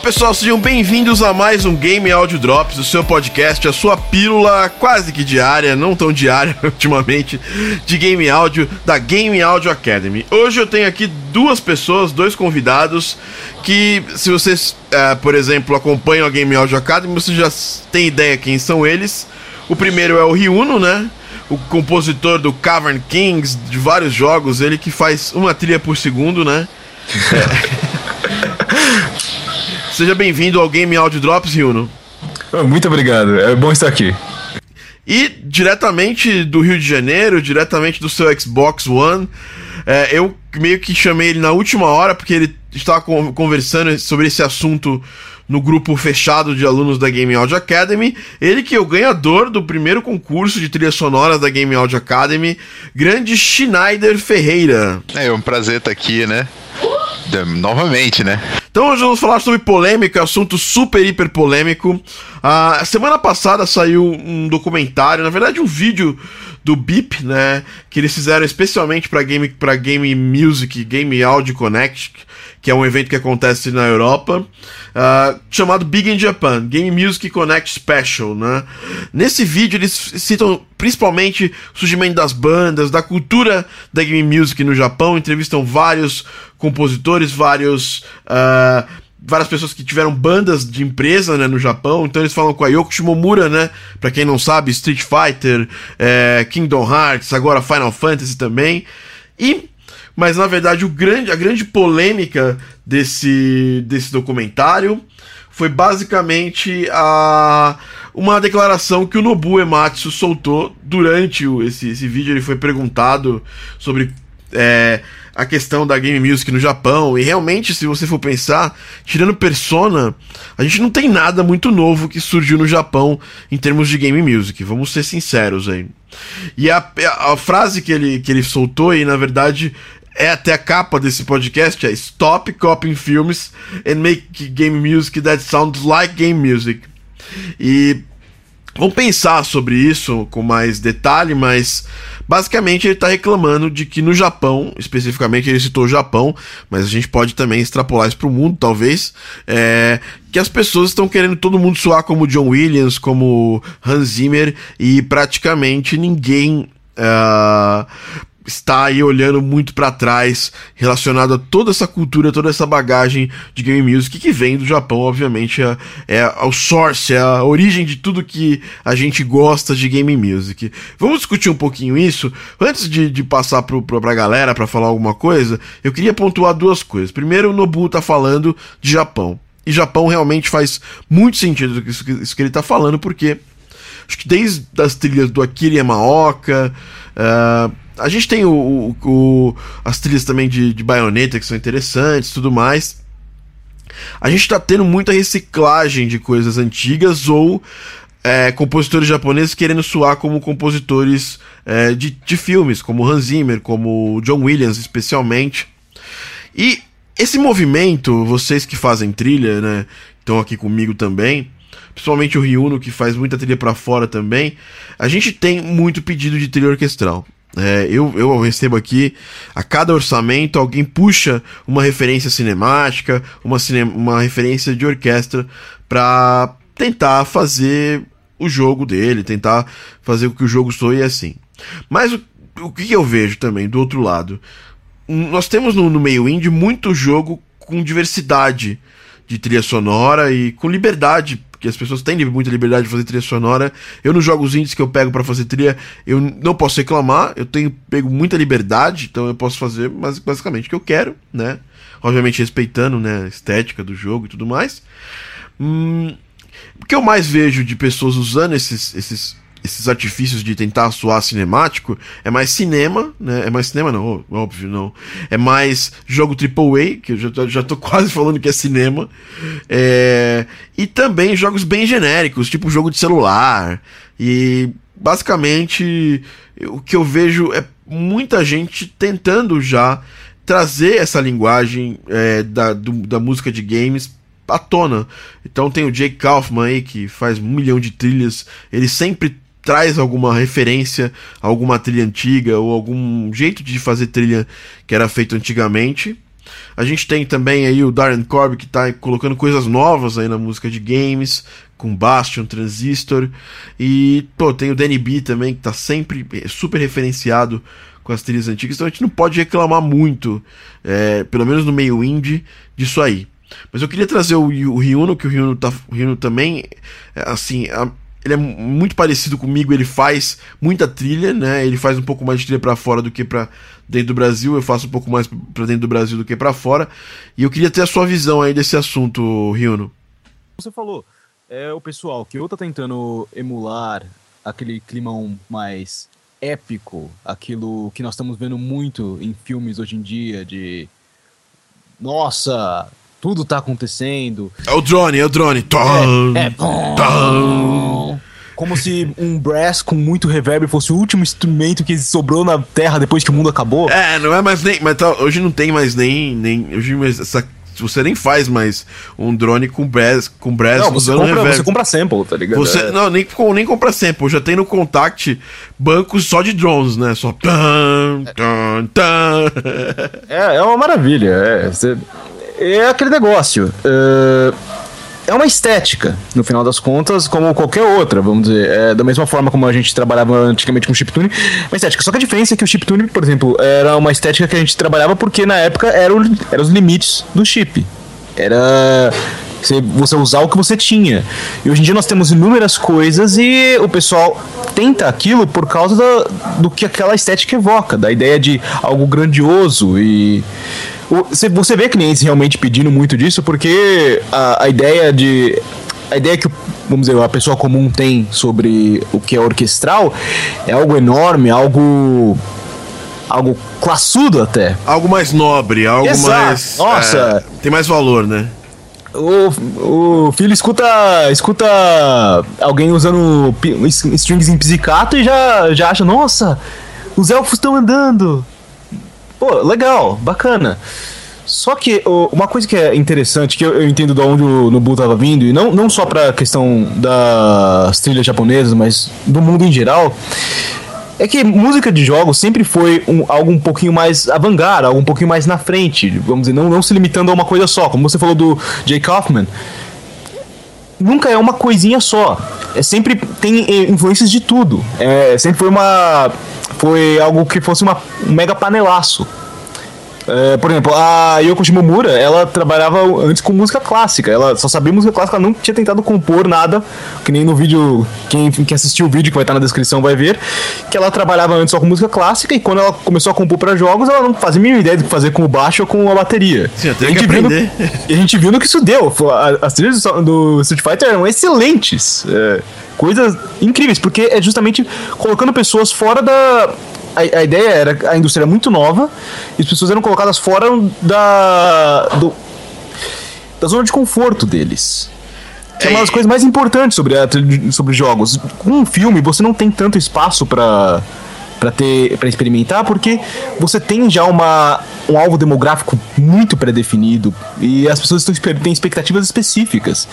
pessoal, sejam bem-vindos a mais um Game Audio Drops, o seu podcast, a sua pílula quase que diária, não tão diária ultimamente, de Game Audio da Game Audio Academy. Hoje eu tenho aqui duas pessoas, dois convidados, que se vocês, uh, por exemplo, acompanham a Game Audio Academy, vocês já têm ideia quem são eles. O primeiro é o Ryuno, né? O compositor do Cavern Kings, de vários jogos, ele que faz uma trilha por segundo, né? É. Seja bem-vindo ao Game Audio Drops, Ryuno. Muito obrigado, é bom estar aqui. E diretamente do Rio de Janeiro, diretamente do seu Xbox One, é, eu meio que chamei ele na última hora, porque ele estava conversando sobre esse assunto no grupo fechado de alunos da Game Audio Academy. Ele que é o ganhador do primeiro concurso de trilhas sonoras da Game Audio Academy, grande Schneider Ferreira. É um prazer estar aqui, né? Novamente, né? Então hoje vamos falar sobre polêmica, assunto super hiper polêmico. A semana passada saiu um documentário, na verdade um vídeo do BIP, né, que eles fizeram especialmente para game para Game Music, Game Audio Connect, que é um evento que acontece na Europa, uh, chamado Big in Japan, Game Music Connect Special, né? Nesse vídeo eles citam principalmente o surgimento das bandas, da cultura da Game Music no Japão, entrevistam vários compositores, vários uh, várias pessoas que tiveram bandas de empresa né, no Japão, então eles falam com a Yoko Shimomura, né? Pra quem não sabe, Street Fighter, é, Kingdom Hearts, agora Final Fantasy também. E mas na verdade o grande, a grande polêmica desse, desse documentário foi basicamente a uma declaração que o Nobu Ematsu soltou durante o, esse, esse vídeo. Ele foi perguntado sobre é, a questão da game music no Japão. E realmente, se você for pensar, tirando Persona, a gente não tem nada muito novo que surgiu no Japão em termos de game music. Vamos ser sinceros aí. E a, a, frase que ele, que ele soltou aí, na verdade, é até a capa desse podcast é Stop copying films and make game music that sounds like game music. E vamos pensar sobre isso com mais detalhe, mas basicamente ele está reclamando de que no Japão, especificamente ele citou o Japão, mas a gente pode também extrapolar isso para o mundo, talvez, é, que as pessoas estão querendo todo mundo soar como John Williams, como Hans Zimmer e praticamente ninguém Uh, está aí olhando muito para trás, relacionado a toda essa cultura, toda essa bagagem de game music que vem do Japão, obviamente, é, é o source, é a origem de tudo que a gente gosta de game music. Vamos discutir um pouquinho isso. Antes de, de passar pro, pro, pra galera para falar alguma coisa, eu queria pontuar duas coisas. Primeiro, o Nobu tá falando de Japão. E Japão realmente faz muito sentido isso, isso que ele tá falando, porque acho que desde as trilhas do Akira Yamaoka, uh, a gente tem o, o, o, as trilhas também de, de baioneta que são interessantes tudo mais. A gente está tendo muita reciclagem de coisas antigas ou é, compositores japoneses querendo soar como compositores é, de, de filmes, como Hans Zimmer, como John Williams, especialmente. E esse movimento, vocês que fazem trilha, né, estão aqui comigo também, principalmente o Ryuno que faz muita trilha para fora também, a gente tem muito pedido de trilha orquestral. É, eu, eu recebo aqui, a cada orçamento, alguém puxa uma referência cinemática, uma, cine, uma referência de orquestra para tentar fazer o jogo dele, tentar fazer com que o jogo soe assim. Mas o, o que eu vejo também do outro lado? Nós temos no, no meio indie muito jogo com diversidade de trilha sonora e com liberdade porque as pessoas têm muita liberdade de fazer trilha sonora. Eu nos jogos indies que eu pego para fazer trilha, eu não posso reclamar, eu tenho pego muita liberdade, então eu posso fazer mas, basicamente o que eu quero, né? Obviamente respeitando né, a estética do jogo e tudo mais. Hum, o que eu mais vejo de pessoas usando esses, esses esses artifícios de tentar soar cinemático é mais cinema, né? É mais cinema, não, óbvio, não. É mais jogo AAA, que eu já, já tô quase falando que é cinema. É... E também jogos bem genéricos, tipo jogo de celular. E basicamente o que eu vejo é muita gente tentando já trazer essa linguagem é, da, do, da música de games à tona. Então tem o Jake Kaufman aí que faz um milhão de trilhas, ele sempre traz alguma referência a alguma trilha antiga ou algum jeito de fazer trilha que era feito antigamente. A gente tem também aí o Darren Corb que tá colocando coisas novas aí na música de games, com Bastion, Transistor. E, pô, tem o Danny B também, que tá sempre super referenciado com as trilhas antigas. Então a gente não pode reclamar muito, é, pelo menos no meio indie, disso aí. Mas eu queria trazer o, o Ryuno, que o Ryuno, tá, o Ryuno também, é, assim, a, ele é muito parecido comigo, ele faz muita trilha, né? Ele faz um pouco mais de trilha para fora do que para dentro do Brasil, eu faço um pouco mais para dentro do Brasil do que para fora. E eu queria ter a sua visão aí desse assunto, Ryuno. Você falou, é o pessoal que ou tá tentando emular aquele climão mais épico, aquilo que nós estamos vendo muito em filmes hoje em dia de nossa, tudo tá acontecendo. É o drone, é o drone. É, é como se um brass com muito reverb fosse o último instrumento que sobrou na Terra depois que o mundo acabou. É, não é mais nem. Mas tá, hoje não tem mais nem. nem hoje essa você nem faz mais um drone com brass, com brass não, você compra, reverb. você compra sample, tá ligado? Você, é. Não, nem, nem compra sample, já tem no Contact bancos só de drones, né? Só tan, tan, tan. É, é uma maravilha, é, você, é aquele negócio. Uh, é uma estética, no final das contas, como qualquer outra, vamos dizer. É, da mesma forma como a gente trabalhava antigamente com chiptune, uma estética. Só que a diferença é que o chiptune, por exemplo, era uma estética que a gente trabalhava porque na época eram, eram os limites do chip. Era você usar o que você tinha. E hoje em dia nós temos inúmeras coisas e o pessoal tenta aquilo por causa da, do que aquela estética evoca, da ideia de algo grandioso e você vê clientes realmente pedindo muito disso, porque a, a ideia de. A ideia que, vamos dizer, a pessoa comum tem sobre o que é orquestral é algo enorme, algo algo classudo até. Algo mais nobre, algo Exato. mais. Nossa! É, tem mais valor, né? O, o filho escuta escuta alguém usando strings em pizzicato e já, já acha, nossa, os elfos estão andando. Pô, legal, bacana. Só que uma coisa que é interessante, que eu, eu entendo de onde o Nobu estava vindo, e não, não só para a questão das trilhas japonesas, mas do mundo em geral, é que música de jogos sempre foi um, algo um pouquinho mais avant-garde, algo um pouquinho mais na frente, vamos dizer, não, não se limitando a uma coisa só. Como você falou do Jay Kaufman, nunca é uma coisinha só. É sempre tem eh, influências de tudo. É, sempre foi uma foi algo que fosse uma, um mega panelaço. É, por exemplo, a Yoko Shimomura, ela trabalhava antes com música clássica. Ela só sabia música clássica, ela não tinha tentado compor nada. Que nem no vídeo, quem, quem assistiu o vídeo que vai estar na descrição vai ver, que ela trabalhava antes só com música clássica e quando ela começou a compor para jogos, ela não fazia a mínima ideia do que fazer com o baixo ou com a bateria. Sim, a, gente. Viu no, e a gente viu no que isso deu. As trilhas do Street Fighter eram excelentes. É, coisas incríveis, porque é justamente colocando pessoas fora da a, a, ideia era a indústria era muito nova e as pessoas eram colocadas fora da do, da zona de conforto deles. Que é uma das coisas mais importantes sobre, a, sobre jogos. Com um filme, você não tem tanto espaço para para ter para experimentar porque você tem já uma um alvo demográfico muito pré-definido e as pessoas estão, têm expectativas específicas.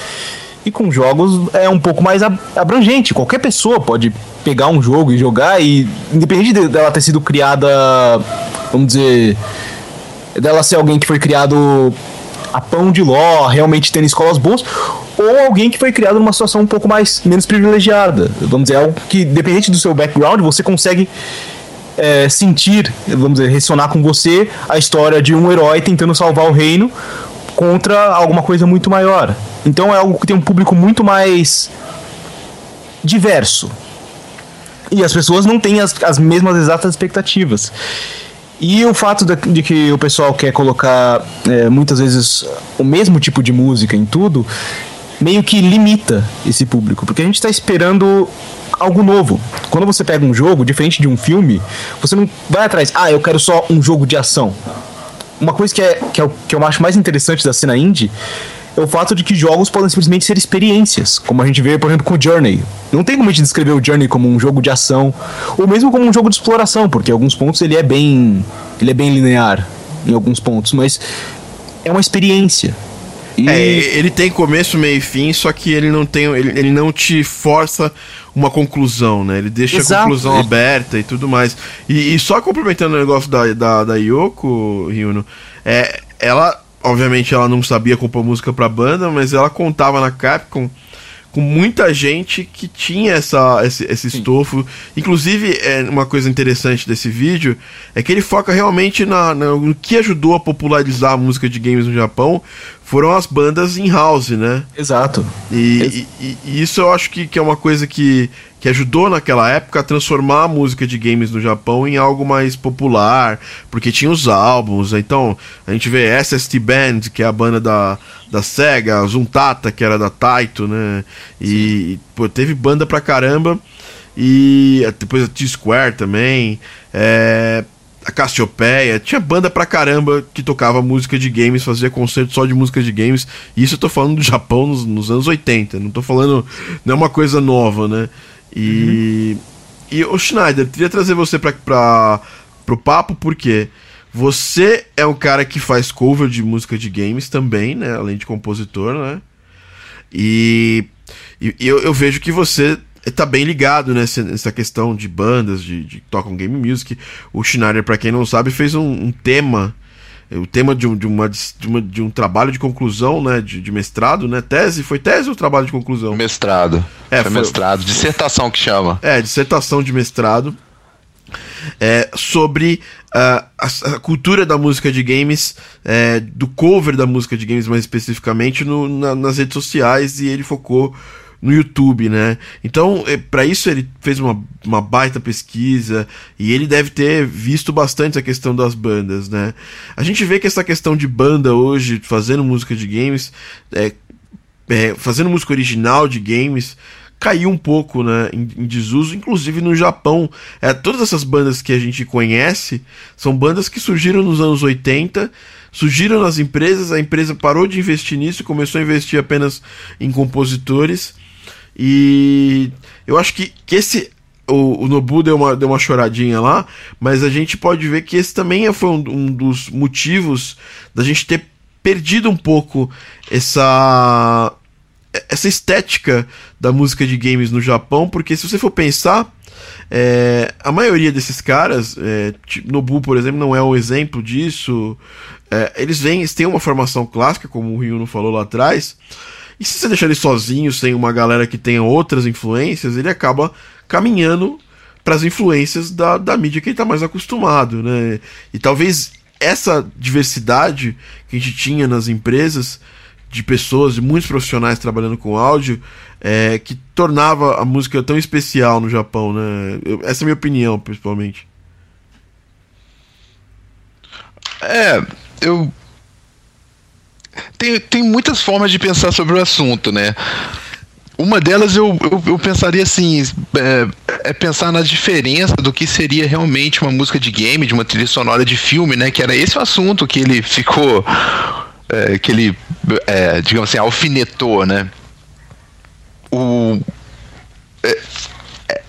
E com jogos é um pouco mais abrangente. Qualquer pessoa pode pegar um jogo e jogar, e independente dela ter sido criada, vamos dizer, dela ser alguém que foi criado a pão de ló, realmente tendo escolas boas, ou alguém que foi criado numa situação um pouco mais menos privilegiada. Vamos dizer, algo que, dependente do seu background, você consegue é, sentir, vamos dizer, ressonar com você a história de um herói tentando salvar o reino contra alguma coisa muito maior. Então é algo que tem um público muito mais diverso. E as pessoas não têm as, as mesmas exatas expectativas. E o fato de, de que o pessoal quer colocar é, muitas vezes o mesmo tipo de música em tudo, meio que limita esse público. Porque a gente está esperando algo novo. Quando você pega um jogo, diferente de um filme, você não vai atrás, ah, eu quero só um jogo de ação. Uma coisa que, é, que, é, que eu acho mais interessante da cena indie é o fato de que jogos podem simplesmente ser experiências, como a gente vê, por exemplo, com o Journey. Não tem como a gente descrever o Journey como um jogo de ação, ou mesmo como um jogo de exploração, porque em alguns pontos ele é bem, ele é bem linear em alguns pontos, mas é uma experiência. E... É, ele tem começo, meio e fim, só que ele não tem, ele, ele não te força uma conclusão, né? Ele deixa Exato. a conclusão aberta e tudo mais. E, e só complementando o negócio da, da, da Yoko, Ryuno, é, ela, obviamente, ela não sabia compor música pra banda, mas ela contava na Capcom com muita gente que tinha essa, esse, esse estofo. Inclusive, é, uma coisa interessante desse vídeo é que ele foca realmente na, na, no que ajudou a popularizar a música de games no Japão foram as bandas in house, né? Exato. E, e, e, isso eu acho que, que é uma coisa que, que ajudou naquela época a transformar a música de games no Japão em algo mais popular, porque tinha os álbuns. Então, a gente vê SST Band, que é a banda da, da Sega, Zuntata, que era da Taito, né? E, pô, teve banda pra caramba. E depois a T-Square também. É, a Cassiopeia, tinha banda pra caramba que tocava música de games, fazia concerto só de música de games. E isso eu tô falando do Japão nos, nos anos 80, não tô falando. Não é uma coisa nova, né? E. Uhum. E o Schneider, queria trazer você pra, pra, pro papo, porque você é um cara que faz cover de música de games também, né? Além de compositor, né? E, e eu, eu vejo que você tá bem ligado nessa, nessa questão de bandas, de, de tocam game music. O Schneider, para quem não sabe, fez um, um tema o tema de um, de, uma, de, uma, de um trabalho de conclusão, né, de, de, mestrado, né, tese, foi tese ou trabalho de conclusão? Mestrado. É, foi, foi mestrado, dissertação que chama. É, dissertação de mestrado. É, sobre uh, a, a, cultura da música de games, é, do cover da música de games mais especificamente no, na, nas redes sociais e ele focou no YouTube, né? Então, é, para isso ele fez uma, uma baita pesquisa e ele deve ter visto bastante a questão das bandas, né? A gente vê que essa questão de banda hoje, fazendo música de games, é, é, fazendo música original de games, caiu um pouco né, em, desuso, inclusive no Japão. É, todas essas bandas que a gente conhece são bandas que surgiram nos anos 80, surgiram nas empresas, a empresa parou de investir nisso e começou a investir apenas em compositores. E eu acho que, que esse. O, o Nobu deu uma, deu uma choradinha lá, mas a gente pode ver que esse também foi um, um dos motivos da gente ter perdido um pouco essa essa estética da música de games no Japão, porque se você for pensar, é, a maioria desses caras, é, Nobu, por exemplo, não é um exemplo disso. É, eles vêm, eles têm uma formação clássica, como o Ryuno falou lá atrás, e se você deixar ele sozinho, sem uma galera que tenha outras influências, ele acaba caminhando para as influências da, da mídia que ele está mais acostumado, né? E talvez essa diversidade que a gente tinha nas empresas de pessoas, de muitos profissionais trabalhando com áudio, é, que tornava a música tão especial no Japão, né? Eu, essa é a minha opinião, principalmente. É, eu tem, tem muitas formas de pensar sobre o assunto, né? Uma delas eu, eu, eu pensaria assim: é, é, pensar na diferença do que seria realmente uma música de game, de uma trilha sonora de filme, né? Que era esse o assunto que ele ficou. É, que ele, é, digamos assim, alfinetou, né? O. É,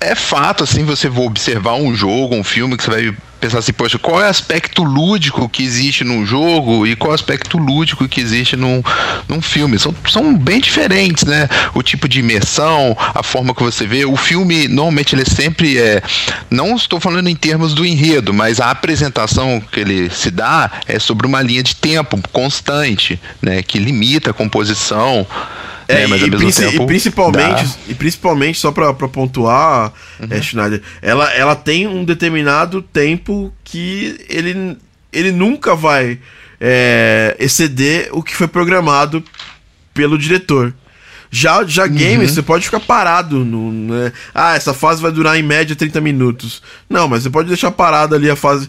é fato, assim, você observar um jogo, um filme, que você vai pensar assim, poxa, qual é o aspecto lúdico que existe num jogo e qual é o aspecto lúdico que existe num, num filme. São, são bem diferentes, né? O tipo de imersão, a forma que você vê. O filme, normalmente, ele é sempre é. Não estou falando em termos do enredo, mas a apresentação que ele se dá é sobre uma linha de tempo constante, né? Que limita a composição. É, mas e, princi tempo, e principalmente, dá. e principalmente só para pontuar, uhum. é, Schneider, ela, ela tem um determinado tempo que ele, ele nunca vai é, exceder o que foi programado pelo diretor. Já, já uhum. games, você pode ficar parado. No, né? Ah, essa fase vai durar em média 30 minutos. Não, mas você pode deixar parado ali a fase,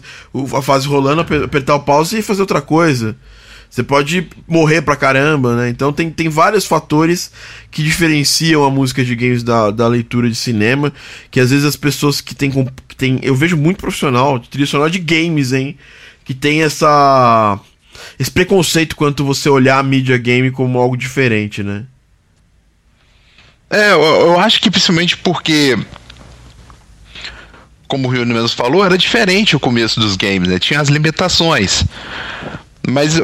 a fase rolando, apertar o pause e fazer outra coisa. Você pode morrer pra caramba, né? Então tem, tem vários fatores que diferenciam a música de games da, da leitura de cinema. Que às vezes as pessoas que têm. Que tem, eu vejo muito profissional, sonora de games, hein? Que tem essa. Esse preconceito quanto você olhar a mídia game como algo diferente, né? É, eu, eu acho que principalmente porque como o Rio mesmo falou, era diferente o começo dos games, né? Tinha as limitações. Mas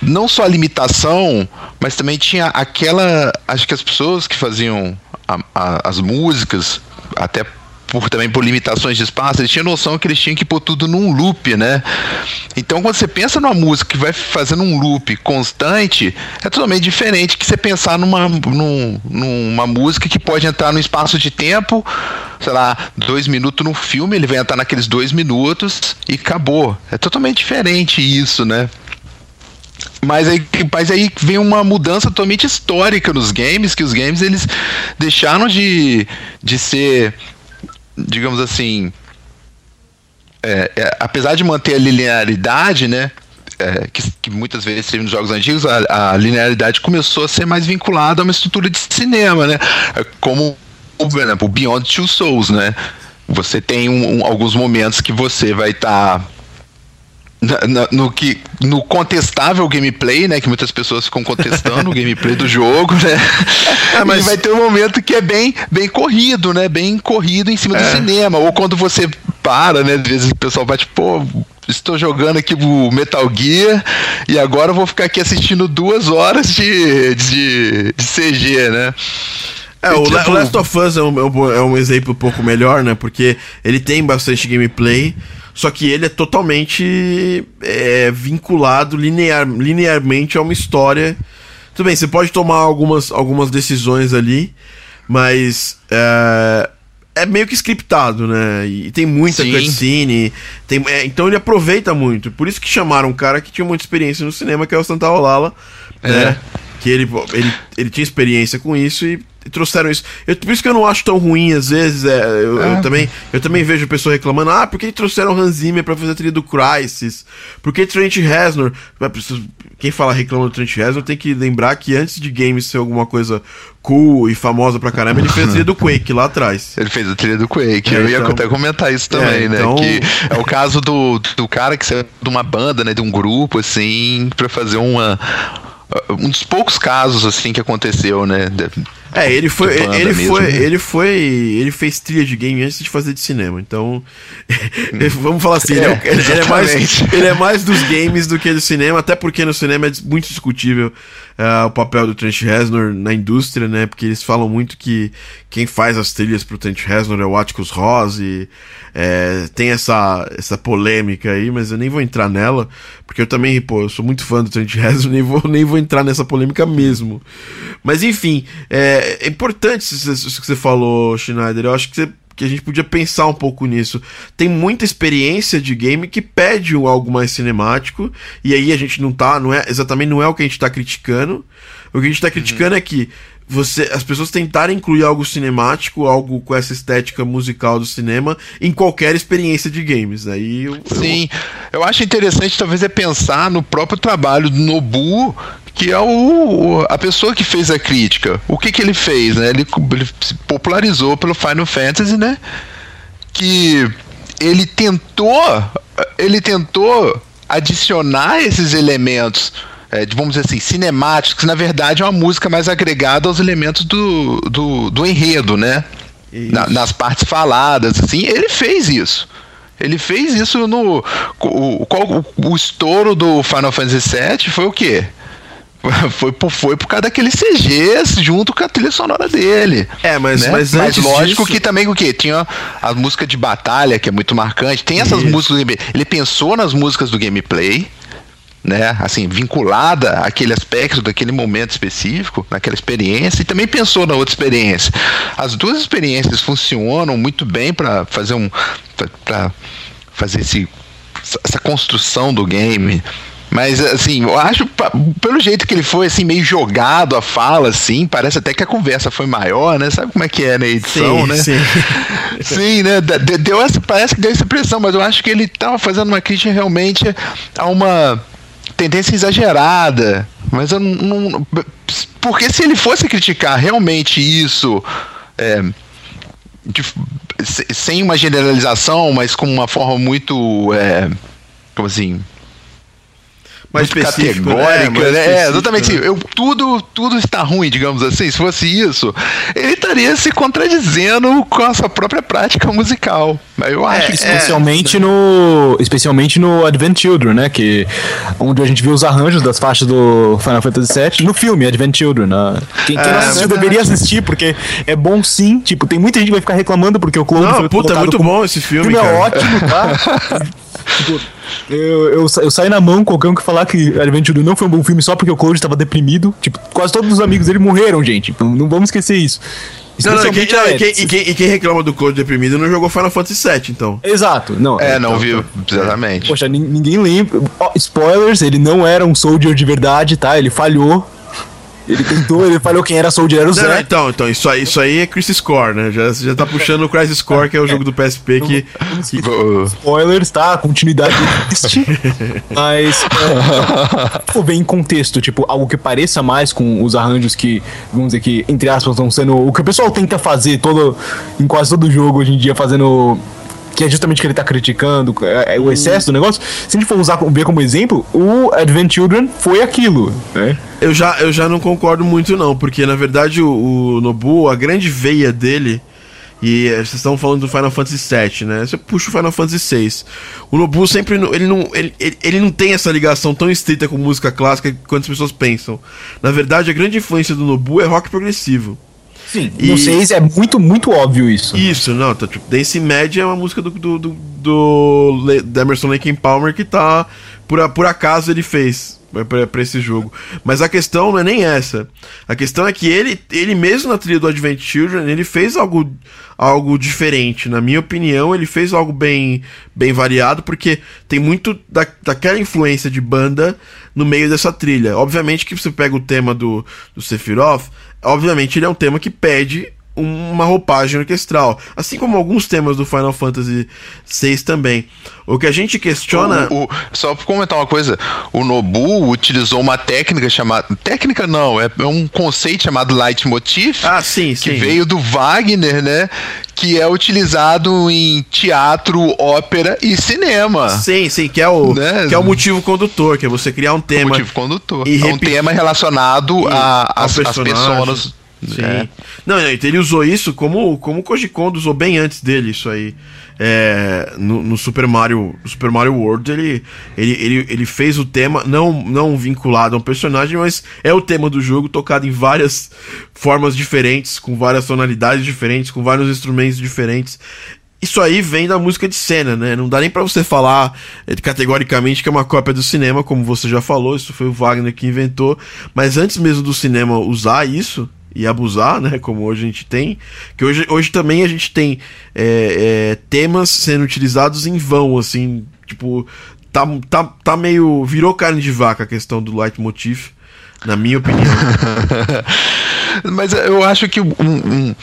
não só a limitação, mas também tinha aquela. Acho que as pessoas que faziam a, a, as músicas, até por também por limitações de espaço, eles tinham noção que eles tinham que pôr tudo num loop, né? Então quando você pensa numa música que vai fazendo um loop constante, é totalmente diferente que você pensar numa, num, numa música que pode entrar no espaço de tempo, sei lá, dois minutos no filme, ele vai entrar naqueles dois minutos e acabou. É totalmente diferente isso, né? Mas aí, mas aí vem uma mudança totalmente histórica nos games, que os games eles deixaram de, de ser, digamos assim, é, é, apesar de manter a linearidade, né? É, que, que, muitas vezes nos jogos antigos, a, a, linearidade começou a ser mais vinculada a uma estrutura de cinema, né? É, como, por exemplo, o Beyond Two Souls, né? Você tem um, um, alguns momentos que você vai estar tá no, no, que, no contestável gameplay, né? Que muitas pessoas ficam contestando o gameplay do jogo, né? É, mas... E vai ter um momento que é bem, bem corrido, né? Bem corrido em cima é. do cinema. Ou quando você para, né? Às vezes o pessoal vai tipo, pô, estou jogando aqui o Metal Gear e agora eu vou ficar aqui assistindo duas horas de, de, de CG, né? É, o, tipo... Last of Us é um, é um exemplo um pouco melhor, né? Porque ele tem bastante gameplay. Só que ele é totalmente é, vinculado linear, linearmente a uma história. Tudo bem, você pode tomar algumas, algumas decisões ali, mas é, é meio que scriptado, né? E tem muita Sim. cutscene. Tem, é, então ele aproveita muito. Por isso que chamaram um cara que tinha muita experiência no cinema, que é o Santa Olala. É. Né? Que ele, ele, ele tinha experiência com isso e trouxeram isso. Eu, por isso que eu não acho tão ruim, às vezes. É, eu, é. eu, também, eu também vejo pessoas reclamando: ah, por que trouxeram Hans Zimmer pra fazer a trilha do Crisis? Por que Trent Reznor? Quem fala reclama do Trent Reznor tem que lembrar que antes de games ser alguma coisa cool e famosa pra caramba, ele fez a trilha do Quake lá atrás. Ele fez a trilha do Quake. É, eu ia então... até comentar isso também, é, né? Então... Que é o caso do, do cara que saiu de uma banda, né? De um grupo, assim, pra fazer uma um dos poucos casos assim que aconteceu, né? É, ele foi, ele mesmo, foi, né? ele foi, ele fez trilha de game antes de fazer de cinema. Então, vamos falar assim, é, ele, é, ele, é mais, ele é mais dos games do que do cinema, até porque no cinema é muito discutível uh, o papel do Trent Reznor na indústria, né? Porque eles falam muito que quem faz as trilhas pro Trent Reznor é o Atticus Ross e é, tem essa, essa polêmica aí, mas eu nem vou entrar nela, porque eu também, pô, eu sou muito fã do Trent Reznor, nem vou, nem vou entrar nessa polêmica mesmo. Mas enfim, é, é, importante isso que você falou, Schneider. Eu acho que, você, que a gente podia pensar um pouco nisso. Tem muita experiência de game que pede algo mais cinemático, e aí a gente não tá, não é exatamente não é o que a gente tá criticando. O que a gente tá criticando uhum. é que você, as pessoas tentarem incluir algo cinemático, algo com essa estética musical do cinema em qualquer experiência de games. Aí eu, Sim, eu... eu acho interessante talvez é pensar no próprio trabalho do Nobu que é o, a pessoa que fez a crítica. O que, que ele fez? Né? Ele, ele se popularizou pelo Final Fantasy, né? Que ele tentou, ele tentou adicionar esses elementos, é, de, vamos dizer assim, cinemáticos, que na verdade é uma música mais agregada aos elementos do, do, do enredo, né? Na, nas partes faladas, assim, ele fez isso. Ele fez isso no. O, o, o estouro do Final Fantasy VII foi o quê? foi, por, foi por causa daqueles CGs junto com a trilha sonora dele. É, mas, né? mas, mas lógico disso... que também o quê? Tinha a música de batalha, que é muito marcante. Tem essas Isso. músicas do gameplay. Ele pensou nas músicas do gameplay, né? Assim, vinculada àquele aspecto daquele momento específico, naquela experiência, e também pensou na outra experiência. As duas experiências funcionam muito bem para fazer um. para fazer esse, essa construção do game mas, assim, eu acho, pelo jeito que ele foi, assim, meio jogado a fala, assim, parece até que a conversa foi maior, né? Sabe como é que é na edição, sim, né? Sim. sim, né? Deu essa, parece que deu essa impressão, mas eu acho que ele estava fazendo uma crítica realmente a uma tendência exagerada. Mas eu não. Porque se ele fosse criticar realmente isso. É, de, sem uma generalização, mas com uma forma muito. É, como assim? Mais específico, categórica, né? Mais né? É, exatamente né? assim. Eu, tudo, tudo está ruim, digamos assim. Se fosse isso, ele estaria se contradizendo com a sua própria prática musical. Eu acho que isso Especialmente no. Especialmente no Advent Children, né? Que, onde a gente viu os arranjos das faixas do Final Fantasy VII no filme Advent Children. Né? Quem, quem não assistiu deveria assistir, porque é bom sim. Tipo, tem muita gente que vai ficar reclamando porque o Cloud Não, foi puta, é muito como- bom esse O filme, filme é cara. ótimo, tá? tipo, eu, eu, eu saio na mão qualquer um que falar que Advent Children não foi um bom filme só porque o Cloud estava deprimido. Tipo, quase todos os amigos dele morreram, gente. Então não vamos esquecer isso. Não, não, e quem, não, e, quem, e, quem, e quem reclama do Code deprimido não jogou Final Fantasy VII, então. Exato, não. É, não então, viu, exatamente. Poxa, nin- ninguém lembra. Spoilers, ele não era um soldier de verdade, tá? Ele falhou. Ele tentou, ele falhou quem era soldier era o Não, não, Zé. então, então isso, aí, isso aí é Crisis Core, né? Já, já tá puxando o Crisis Core, que é o jogo do PSP que. Spoilers, tá? A continuidade existe. mas. É, vou ver em contexto, tipo, algo que pareça mais com os arranjos que, vamos dizer que, entre aspas, estão sendo. O que o pessoal tenta fazer todo, em quase todo jogo hoje em dia, fazendo. Que é justamente o que ele tá criticando, é, é o excesso do negócio. Se a gente for usar ver como exemplo, o Advent Children foi aquilo, né? Eu já, eu já não concordo muito, não, porque na verdade o, o Nobu, a grande veia dele. E eh, vocês estão falando do Final Fantasy VII, né? Você puxa o Final Fantasy VI. O Nobu sempre. Ele não, ele, ele, ele não tem essa ligação tão estreita com música clássica quanto as pessoas pensam. Na verdade, a grande influência do Nobu é rock progressivo. Sim. E- No 6 é muito, muito óbvio isso. Isso, não, tá, tipo, Dance Mad é uma música do, do, do, do Le- Emerson Lake and Palmer que tá, por, por acaso ele fez pra, pra esse jogo. Mas a questão não é nem essa. A questão é que ele, ele mesmo na trilha do Advent Children, ele fez algo, algo diferente. Na minha opinião, ele fez algo bem, bem variado, porque tem muito da, daquela influência de banda no meio dessa trilha. Obviamente que você pega o tema do, do Sephiroth, obviamente ele é um tema que pede uma roupagem orquestral, assim como alguns temas do Final Fantasy VI também. O que a gente questiona, O- o- só pra comentar uma coisa, o Nobu utilizou uma técnica chamada. Técnica não, é é um conceito chamado leitmotiv. ah, sim, que sim, veio do Wagner, né? Que é utilizado em teatro, ópera e cinema. sim, sim, que é o Né? que é o motivo condutor, que é você criar um tema motivo condutor. e é um tema relacionado a, ao as, as personagem. pessoas. Sim. É. Não, ele usou isso como, como o usou bem antes dele, isso aí. É, no, no Super Mario Super Mario World, ele, ele, ele, ele fez o tema, não, não vinculado a um personagem, mas é o tema do jogo, tocado em várias formas diferentes, com várias tonalidades diferentes, com vários instrumentos diferentes. Isso aí vem da música de cena, né? Não dá nem pra você falar eh, categoricamente que é uma cópia do cinema, como você já falou, isso foi o Wagner que inventou. Mas antes mesmo do cinema usar isso e abusar, né? Como hoje a gente tem, que hoje, hoje também a gente tem eh, eh, temas sendo utilizados em vão, assim, tipo, tá, tá, tá meio. virou carne de vaca a questão do leitmotiv, na minha opinião. Mas eu acho que um, um-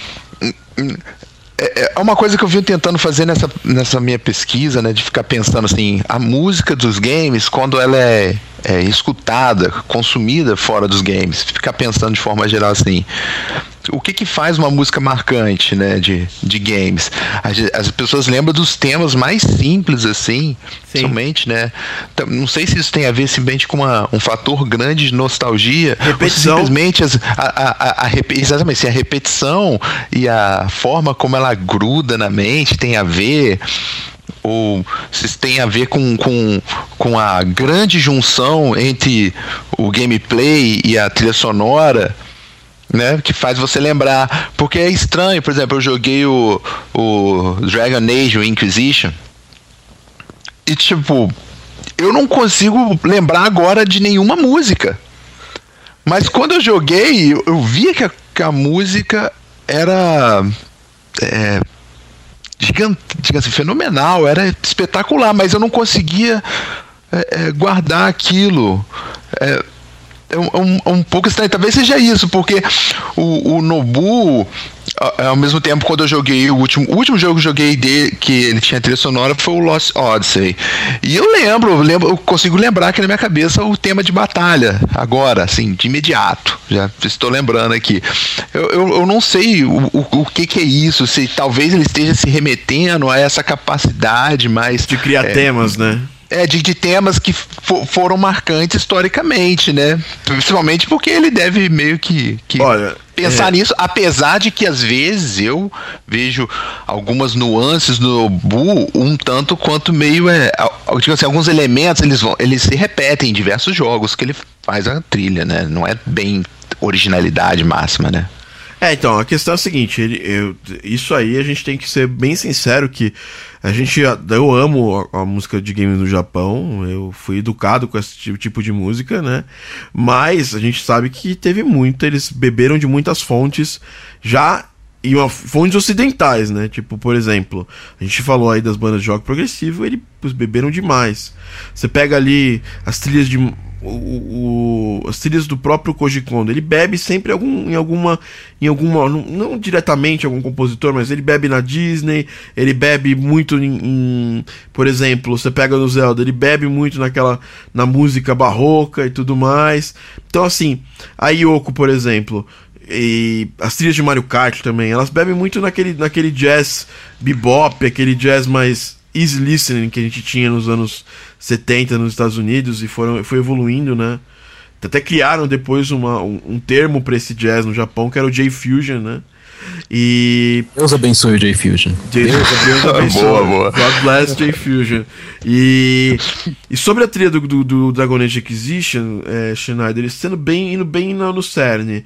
um- um- é é uma coisa que eu venho tentando fazer nessa, nessa minha pesquisa, né? De ficar pensando assim, a música dos games, quando ela é, é escutada, consumida fora dos games, ficar pensando de forma geral assim. O que que faz uma música marcante, né, de, de games? As, as pessoas lembram dos temas mais simples, assim, Sim. somente, né? Então, Não sei se isso tem a ver simplesmente com uma- um fator grande de nostalgia, Repetição. simplesmente as- a, a- a- a exatamente, a repetição e a forma como ela gruda na mente tem a ver ou se tem a ver com, com, com a grande junção entre o gameplay e a trilha sonora, né? Que faz você lembrar. Porque é estranho, por exemplo, eu joguei o, o Dragon Age, o Inquisition, e tipo, eu não consigo lembrar agora de nenhuma música. Mas quando eu joguei, eu, eu via que a, que a música era. É, gigante, assim, fenomenal, era espetacular, mas eu não conseguia é, é, guardar aquilo. É, é um, é é um pouco estranho. Talvez seja isso, porque o, o Nobu, ao mesmo tempo, quando eu joguei o último, o último jogo que eu joguei dele, que ele tinha trilha sonora, foi o Lost Odyssey. E eu lembro, eu lembro, eu consigo lembrar aqui na minha cabeça o tema de batalha, agora, assim, de imediato. Já estou lembrando aqui. Eu, eu, eu não sei o, o, o que, que é isso, se talvez ele esteja se remetendo a essa capacidade mais. De criar é, temas, né? É, de, de temas que fo foram marcantes historicamente, né? Principalmente porque ele deve meio que, que Olha, pensar é. nisso, apesar de que às vezes eu vejo algumas nuances no Bu um tanto quanto meio é, digo assim, alguns elementos eles vão, eles se repetem em diversos jogos que ele faz a trilha, né? Não é bem originalidade máxima, né? É, então, a questão é a seguinte, ele, eu- isso aí a gente tem que ser bem sincero que a gente, eu amo a, a música de games no Japão, eu fui educado com esse tipo, tipo de música, né? Mas a gente sabe que teve muito, eles beberam de muitas fontes já e uma, fontes ocidentais, né? Tipo, por exemplo, a gente falou aí das bandas de rock progressivo, eles beberam demais. Você pega ali as trilhas de o, o- as trilhas do próprio Koji Kondo, ele bebe sempre algum, em alguma em alguma não, não diretamente algum compositor, mas ele bebe na Disney, ele bebe muito em, em- por exemplo, você pega no Zelda, ele bebe muito naquela na música barroca e tudo mais. Então assim, a Yoko, por exemplo, e as trilhas de Mario Kart também, elas bebem muito naquele, naquele jazz bebop, aquele jazz mais easy listening que a gente tinha nos anos 70 nos Estados Unidos e foram, foi evoluindo, né? Até criaram depois uma, um, um termo para esse jazz no Japão, que era o J-Fusion, né? E Deus abençoe o J-Fusion. Deus, Deus abençoe. Boa, boa. God bless J-Fusion. E, e sobre a trilha do, do, do Dragon Age Inquisition, é, Schneider, ele sendo bem, indo bem no, no cerne.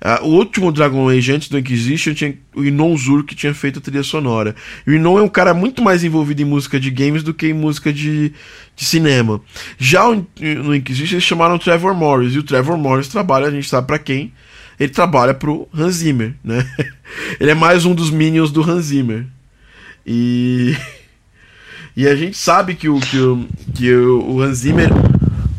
Ah, o último Dragon Age antes do Inquisition tinha o Inon Zur que tinha feito a trilha sonora. E o Inon é um cara muito mais envolvido em música de games do que em música de, de cinema. Já o- no Inquisition eles chamaram o Trevor Morris, e o Trevor Morris trabalha, a gente sabe pra quem, ele trabalha pro Hans Zimmer, né? Ele é mais um dos minions do Hans Zimmer. E e a gente sabe que o que o, que o, Hans Zimmer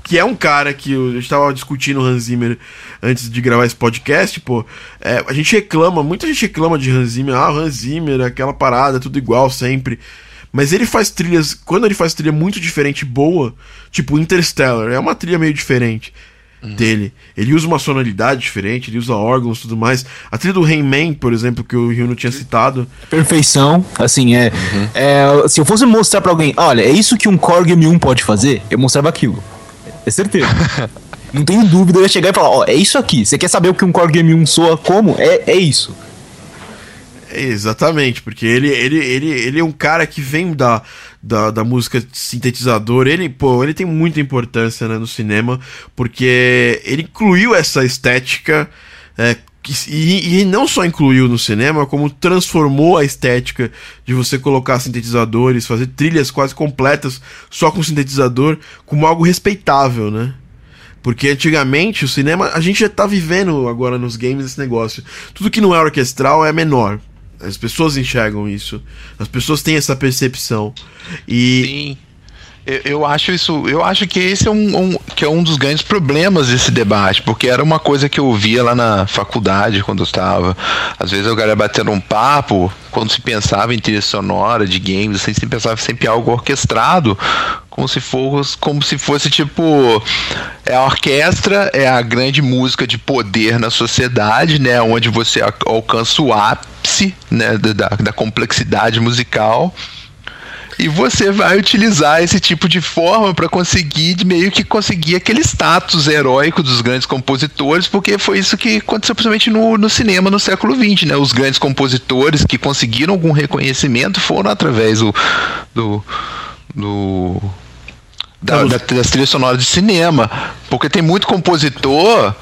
que é um cara que eu, a gente tava discutindo o Hans Zimmer antes de gravar esse podcast, pô. é, a gente reclama, muita gente reclama de Hans Zimmer, ah, Hans Zimmer, aquela parada, tudo igual sempre. Mas ele faz trilhas, quando ele faz trilha muito diferente, boa, tipo Interstellar, é uma trilha meio diferente dele. Ele usa uma sonoridade diferente, ele usa órgãos e tudo mais. A trilha do Rayman, por exemplo, que o Rio não tinha citado, Perfeição, assim, é, é. Se eu fosse mostrar pra alguém, olha, é isso que um Korg M1 pode fazer, eu mostrava aquilo. É certeza. Não tenho dúvida, eu ia chegar e falar, ó, é isso aqui. Você quer saber o que um Korg M1 soa como? É, é isso. Exatamente, porque ele, ele, ele, ele é um cara que vem da, da, da música sintetizador. Ele, pô, ele tem muita importância né, no cinema, porque ele incluiu essa estética. é, e, e não só incluiu no cinema, como transformou a estética de você colocar sintetizadores, fazer trilhas quase completas só com sintetizador, como algo respeitável, né? Porque antigamente o cinema, a gente já tá vivendo agora nos games esse negócio. Tudo que não é orquestral é menor. As pessoas enxergam isso. As pessoas têm essa percepção. E Sim. Eu, eu acho isso, eu acho que esse é um, um- que é um dos grandes problemas desse debate, porque era uma coisa que eu via lá na faculdade quando eu estava. Às vezes eu galera batendo um papo, quando se pensava em trilha sonora de games, assim, se pensava sempre em algo orquestrado, como se fosse, como se fosse tipo é a orquestra, é a grande música de poder na sociedade, né, onde você al- alcança o ápice, né, da, da complexidade musical. E você vai utilizar esse tipo de forma para conseguir meio que conseguir aquele status heróico dos grandes compositores, porque foi isso que aconteceu principalmente no, no cinema no século XX, né? Os grandes compositores que conseguiram algum reconhecimento foram através do, do, do da, da, das trilhas sonoras de cinema, porque tem muito compositor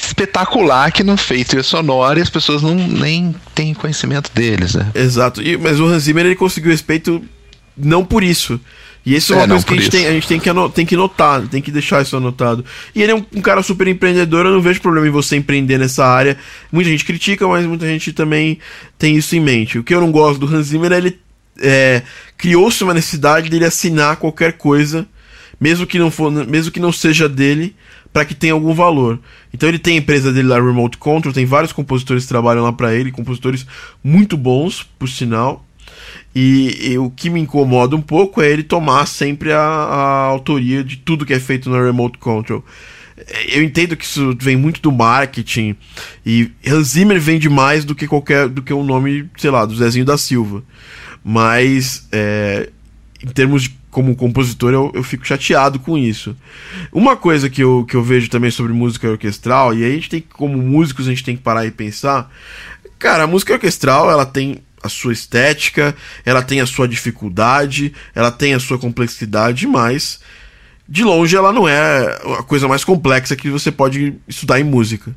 espetacular que não fez trilha sonora e as pessoas não nem têm conhecimento deles, né? Exato. E, mas o Hans Zimmer ele conseguiu respeito não por isso. E isso é uma É, coisa que a gente, tem, a gente tem, que tem que notar, tem que deixar isso anotado. E ele é um, um cara super empreendedor, eu não vejo problema em você empreender nessa área. Muita gente critica, mas muita gente também tem isso em mente. O que eu não gosto do Hans Zimmer é ele é, criou-se uma necessidade dele assinar qualquer coisa, mesmo que não for, mesmo que não seja dele, para que tenha algum valor. Então ele tem a empresa dele lá, Remote Control, tem vários compositores que trabalham lá para ele, compositores muito bons, por sinal. E, e o que me incomoda um pouco é ele tomar sempre a, a autoria de tudo que é feito na Remote Control. Eu entendo que isso vem muito do marketing e Hans Zimmer vende mais do que qualquer do que o nome, sei lá, do Zezinho da Silva. Mas é, em termos de como compositor, eu, eu fico chateado com isso. Uma coisa que eu, que eu vejo também sobre música orquestral, e aí a gente tem que, como músicos, a gente tem que parar e pensar. Cara, a música orquestral, ela tem a sua estética, ela tem a sua dificuldade, ela tem a sua complexidade, mas de longe ela não é a coisa mais complexa que você pode estudar em música.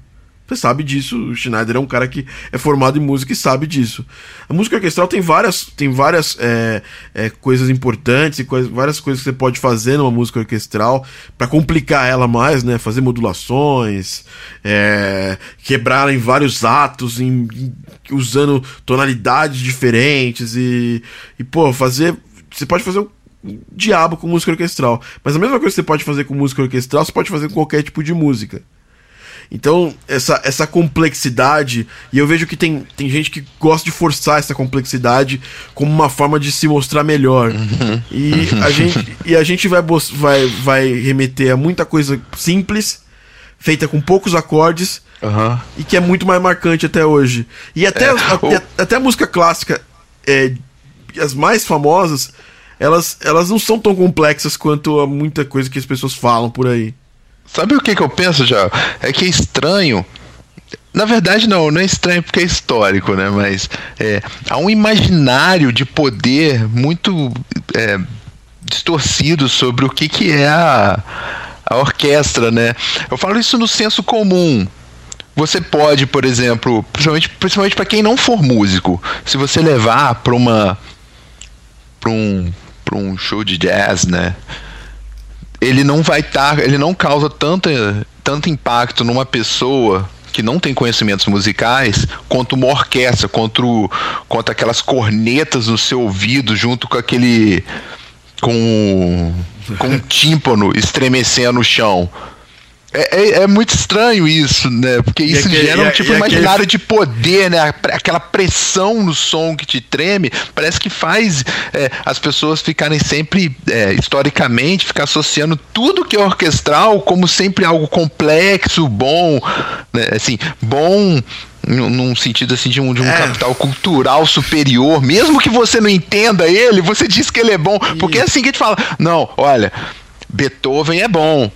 Você sabe disso, o Schneider é um cara que é formado em música e sabe disso. A música orquestral tem várias, tem várias é, é, coisas importantes e várias coisas que você pode fazer numa música orquestral para complicar ela mais, né? Fazer modulações, é, quebrar em vários atos, em, em, usando tonalidades diferentes e, e, pô, fazer. Você pode fazer um diabo com música orquestral. Mas a mesma coisa que você pode fazer com música orquestral, você pode fazer com qualquer tipo de música. Então, essa, essa complexidade, e eu vejo que tem, tem gente que gosta de forçar essa complexidade como uma forma de se mostrar melhor. Uhum. E, a gente, e a gente vai, vai, vai remeter a muita coisa simples, feita com poucos acordes, uhum. e que é muito mais marcante até hoje. E até, é, até, até, a música clássica, é, as mais famosas, elas, elas não são tão complexas quanto a muita coisa que as pessoas falam por aí. Sabe o que, que eu penso, já? É que é estranho. Na verdade, não, não é estranho porque é histórico, né? Mas é, há um imaginário de poder muito é, distorcido sobre o que, que é a, a orquestra, né? Eu falo isso no senso comum. Você pode, por exemplo, principalmente, principalmente para quem não for músico, se você levar para uma para um, um show de jazz, né? Ele não vai estar, tá, ele não causa tanta, tanto impacto numa pessoa que não tem conhecimentos musicais quanto uma orquestra, quanto, quanto aquelas cornetas no seu ouvido junto com aquele com com um tímpano estremecendo no chão. É, é, é, muito estranho isso, né? Porque isso aquele, gera um tipo imaginário aquele... de poder, né? Aquela pressão no som que te treme, parece que faz é, as pessoas ficarem sempre, é, historicamente, ficar associando tudo que é orquestral como sempre algo complexo, bom, né? assim, bom num sentido assim de um, de um é. capital cultural superior, mesmo que você não entenda ele, você diz que ele é bom, porque é assim que a gente fala, não, olha, Beethoven é bom,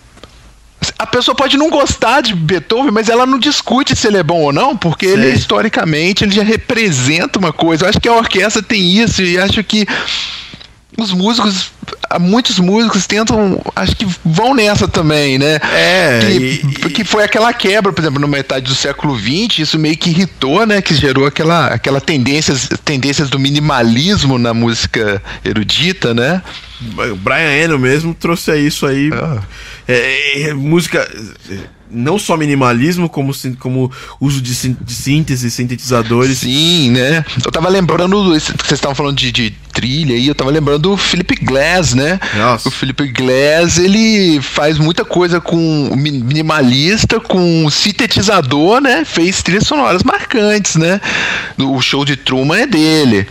a pessoa pode não gostar de Beethoven, mas ela não discute se ele é bom ou não, porque ele historicamente ele já representa uma coisa. Eu acho que a orquestra tem isso e acho que os músicos, muitos músicos tentam, acho que vão nessa também, né? É. Que, e, que foi aquela quebra, por exemplo, na metade do século XX, isso meio que irritou, né? Que gerou aquela, aquela tendências, tendências do minimalismo na música erudita, né? O Brian Eno mesmo trouxe isso aí. Ah. É, é, música não só minimalismo, como, como uso de, de síntese, sintetizadores. Sim, né? Eu tava lembrando, vocês estavam falando de, de, trilha aí, eu tava lembrando do Philip Glass, né? Nossa. O Philip Glass, ele faz muita coisa com minimalista, com sintetizador, né? Fez trilhas sonoras marcantes, né? O show de Truman é dele.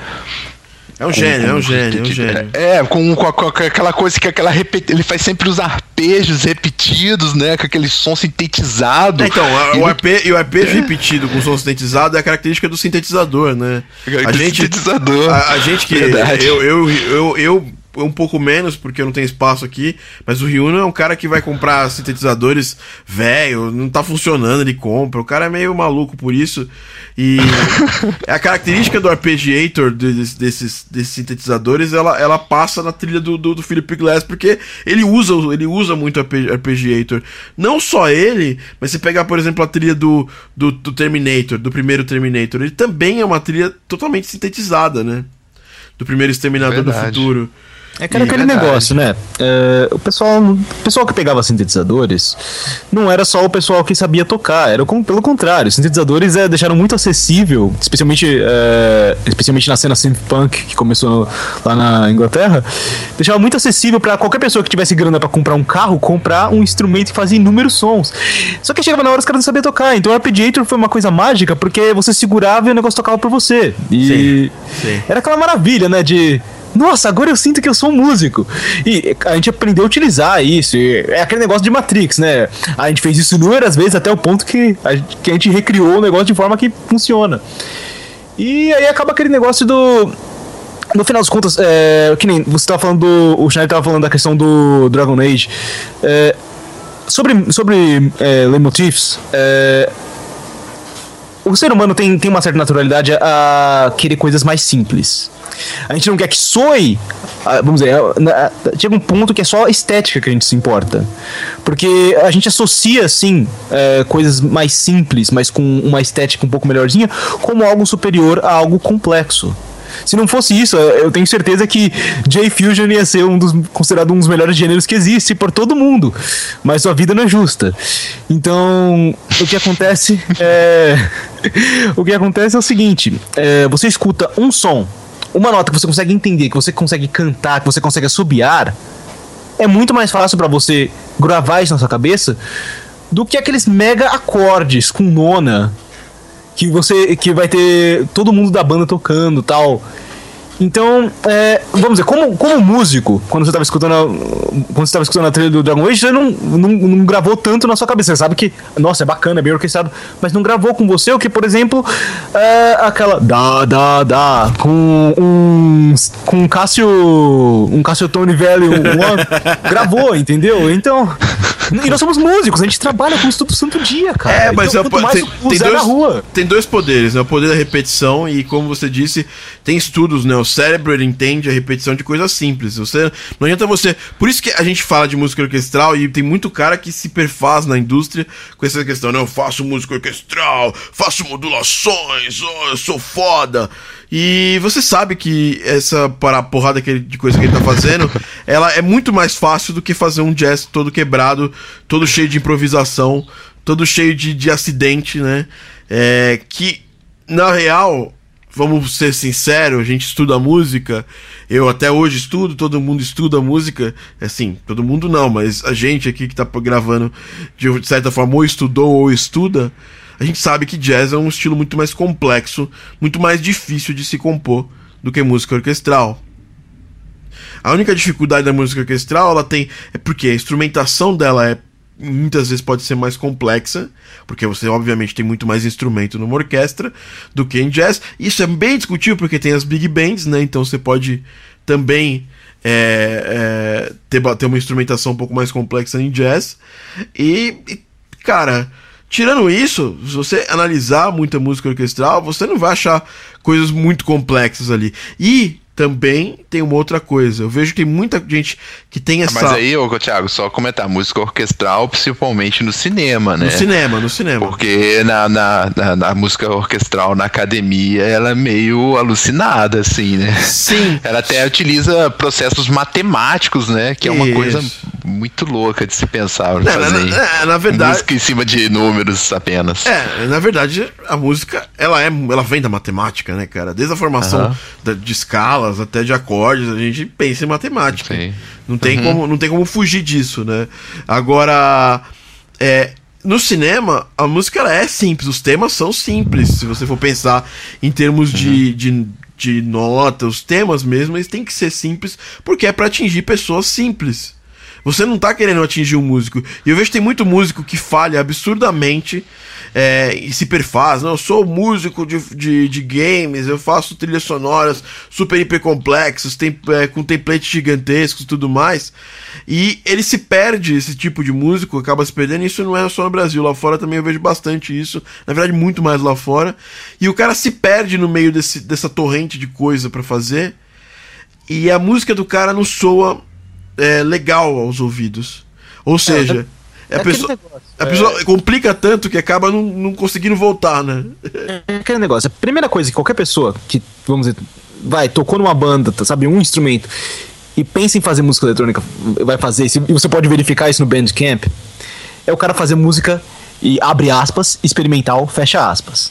É um gênio, é um gênio, é um gênio. É, com, com, com, aquela coisa que aquela ele faz sempre os arpejos repetidos, né? Com aquele som sintetizado. É, então, a, o, arpe... e o arpejo é. repetido com som sintetizado é a característica do sintetizador, né? A, a gente, sintetizador. A, a, gente que. Eu, eu, eu, eu um pouco menos, porque eu não tenho espaço aqui, mas o Ryuno é um cara que vai comprar sintetizadores velho, não tá funcionando, ele compra. O cara é meio maluco por isso. E a característica do arpeggiator desses, desses, desses sintetizadores, ela, ela passa na trilha do, do, do Philip Glass, porque ele usa, ele usa muito arpeggiator. Não só ele, mas você pegar, por exemplo, a trilha do, do, do Terminator, do primeiro Terminator, ele também é uma trilha totalmente sintetizada, né? Do primeiro Exterminador do Futuro. É que era aquele negócio, né? É, o, pessoal, o pessoal que pegava sintetizadores não era só o pessoal que sabia tocar, era como, pelo contrário. Sintetizadores é, deixaram muito acessível, especialmente, é, especialmente na cena synth-punk que começou lá na Inglaterra, deixava muito acessível para qualquer pessoa que tivesse grana para comprar um carro, comprar um instrumento que fazia inúmeros sons. Só que chegava na hora os caras não sabiam tocar, então o arpeggiator foi uma coisa mágica porque você segurava e o negócio tocava por você. E sim, sim. era aquela maravilha, né? De nossa, agora eu sinto que eu sou um músico. E a gente aprendeu a utilizar isso. é aquele negócio de Matrix, né? A gente fez isso inúmeras vezes até o ponto que a gente, que a gente recriou o negócio de forma que funciona. E aí acaba aquele negócio do no final das contas, é, que nem você tava falando do. O Schneider tava falando da questão do Dragon Age. É, sobre sobre é, leitmotifs, é, o ser humano tem, tem uma certa naturalidade a querer coisas mais simples. A gente não quer que soe. Vamos dizer, chega um ponto que é só estética que a gente se importa. Porque a gente associa, assim, é, coisas mais simples, mas com uma estética um pouco melhorzinha, como algo superior a algo complexo. Se não fosse isso, eu tenho certeza que J-Fusion ia ser um dos, considerado um dos melhores gêneros que existe por todo mundo. Mas sua vida não é justa. Então, o que acontece é. o que acontece é o seguinte: é, você escuta um som, uma nota que você consegue entender, que você consegue cantar, que você consegue assobiar, é muito mais fácil pra você gravar isso na sua cabeça do que aqueles mega acordes com nona que você que vai ter todo mundo da banda tocando tal. Então, é, vamos dizer, como, como músico, quando você estava escutando a, quando você tava escutando a trilha do Dragon Age, você não, não, não gravou tanto na sua cabeça. Você sabe que, nossa, é bacana, é bem orquestrado, mas não gravou com você o que, por exemplo, é, aquela da da da com um com um Cássio um Cássio Tone velho um, gravou, entendeu? Então, e nós somos músicos, a gente trabalha com isso todo santo dia, cara. É, mas então, é mais tem, tem dois, na rua. tem dois poderes, né? O poder da repetição e, como você disse, tem estudos, né? O cérebro ele entende a repetição de coisas simples. Você, não adianta você. Por isso que a gente fala de música orquestral e tem muito cara que se perfaz na indústria com essa questão, não, eu faço música orquestral, faço modulações, oh, eu sou foda. E você sabe que essa para- porrada que ele- de coisa que ele tá fazendo, ela é muito mais fácil do que fazer um jazz todo quebrado, todo cheio de improvisação, todo cheio de, de acidente, né? É, que, na real, vamos ser sinceros, a gente estuda música, eu até hoje estudo, todo mundo estuda música, assim, todo mundo não, mas a gente aqui que tá gravando, de certa forma, ou estudou ou estuda, a gente sabe que jazz é um estilo muito mais complexo, muito mais difícil de se compor do que música orquestral. A única dificuldade da música orquestral, ela tem. É porque a instrumentação dela é. Muitas vezes pode ser mais complexa, porque você, obviamente, tem muito mais instrumento numa orquestra do que em jazz. Isso é bem discutível porque tem as big bands, né? Então você pode também é, é, ter, ter uma instrumentação um pouco mais complexa em jazz. E, e, cara, tirando isso, se você analisar muita música orquestral, você não vai achar coisas muito complexas ali. E também tem uma outra coisa. Eu vejo que tem muita gente que tem essa. Mas aí, ô, Thiago, só comentar, música orquestral, principalmente no cinema, né? No cinema, no cinema. Porque na, na, na, na música orquestral na academia ela é meio alucinada, assim, né? Sim. Ela até utiliza processos matemáticos, né? Que é uma Isso. coisa muito louca de se pensar. na- fazer na- na verdade- Música em cima de números apenas. É, na verdade, a música, ela é, ela vem da matemática, né, cara? Desde a formação Aham. da- de escalas até de acordes, a gente pensa em matemática. Sim. Não tem como, não tem como fugir disso, né? Agora, é, no cinema, a música ela é simples, os temas são simples. Se você for pensar em termos de, de, de nota, os temas mesmo, eles têm que ser simples, porque é pra atingir pessoas simples. Você não tá querendo atingir um músico. E eu vejo que tem muito músico que falha absurdamente é, e se perfaz. Não, eu sou músico de, de, de games, eu faço trilhas sonoras super hiper complexas, tem, é, com templates gigantescos e tudo mais. E ele se perde, esse tipo de músico, acaba se perdendo. Isso não é só no Brasil, lá fora também eu vejo bastante isso. Na verdade, muito mais lá fora. E o cara se perde no meio desse, dessa torrente de coisa pra fazer. E a música do cara não soa é, legal aos ouvidos. Ou seja, é a, aquele pessoa, negócio, a pessoa complica tanto que acaba não, não conseguindo voltar, né? É aquele negócio. A primeira coisa que qualquer pessoa que, vamos dizer, vai, tocou numa banda, tá, sabe, um instrumento, e pensa em fazer música eletrônica, vai fazer isso, e você pode verificar isso no Bandcamp, é o cara fazer música e abre aspas, experimental, fecha aspas.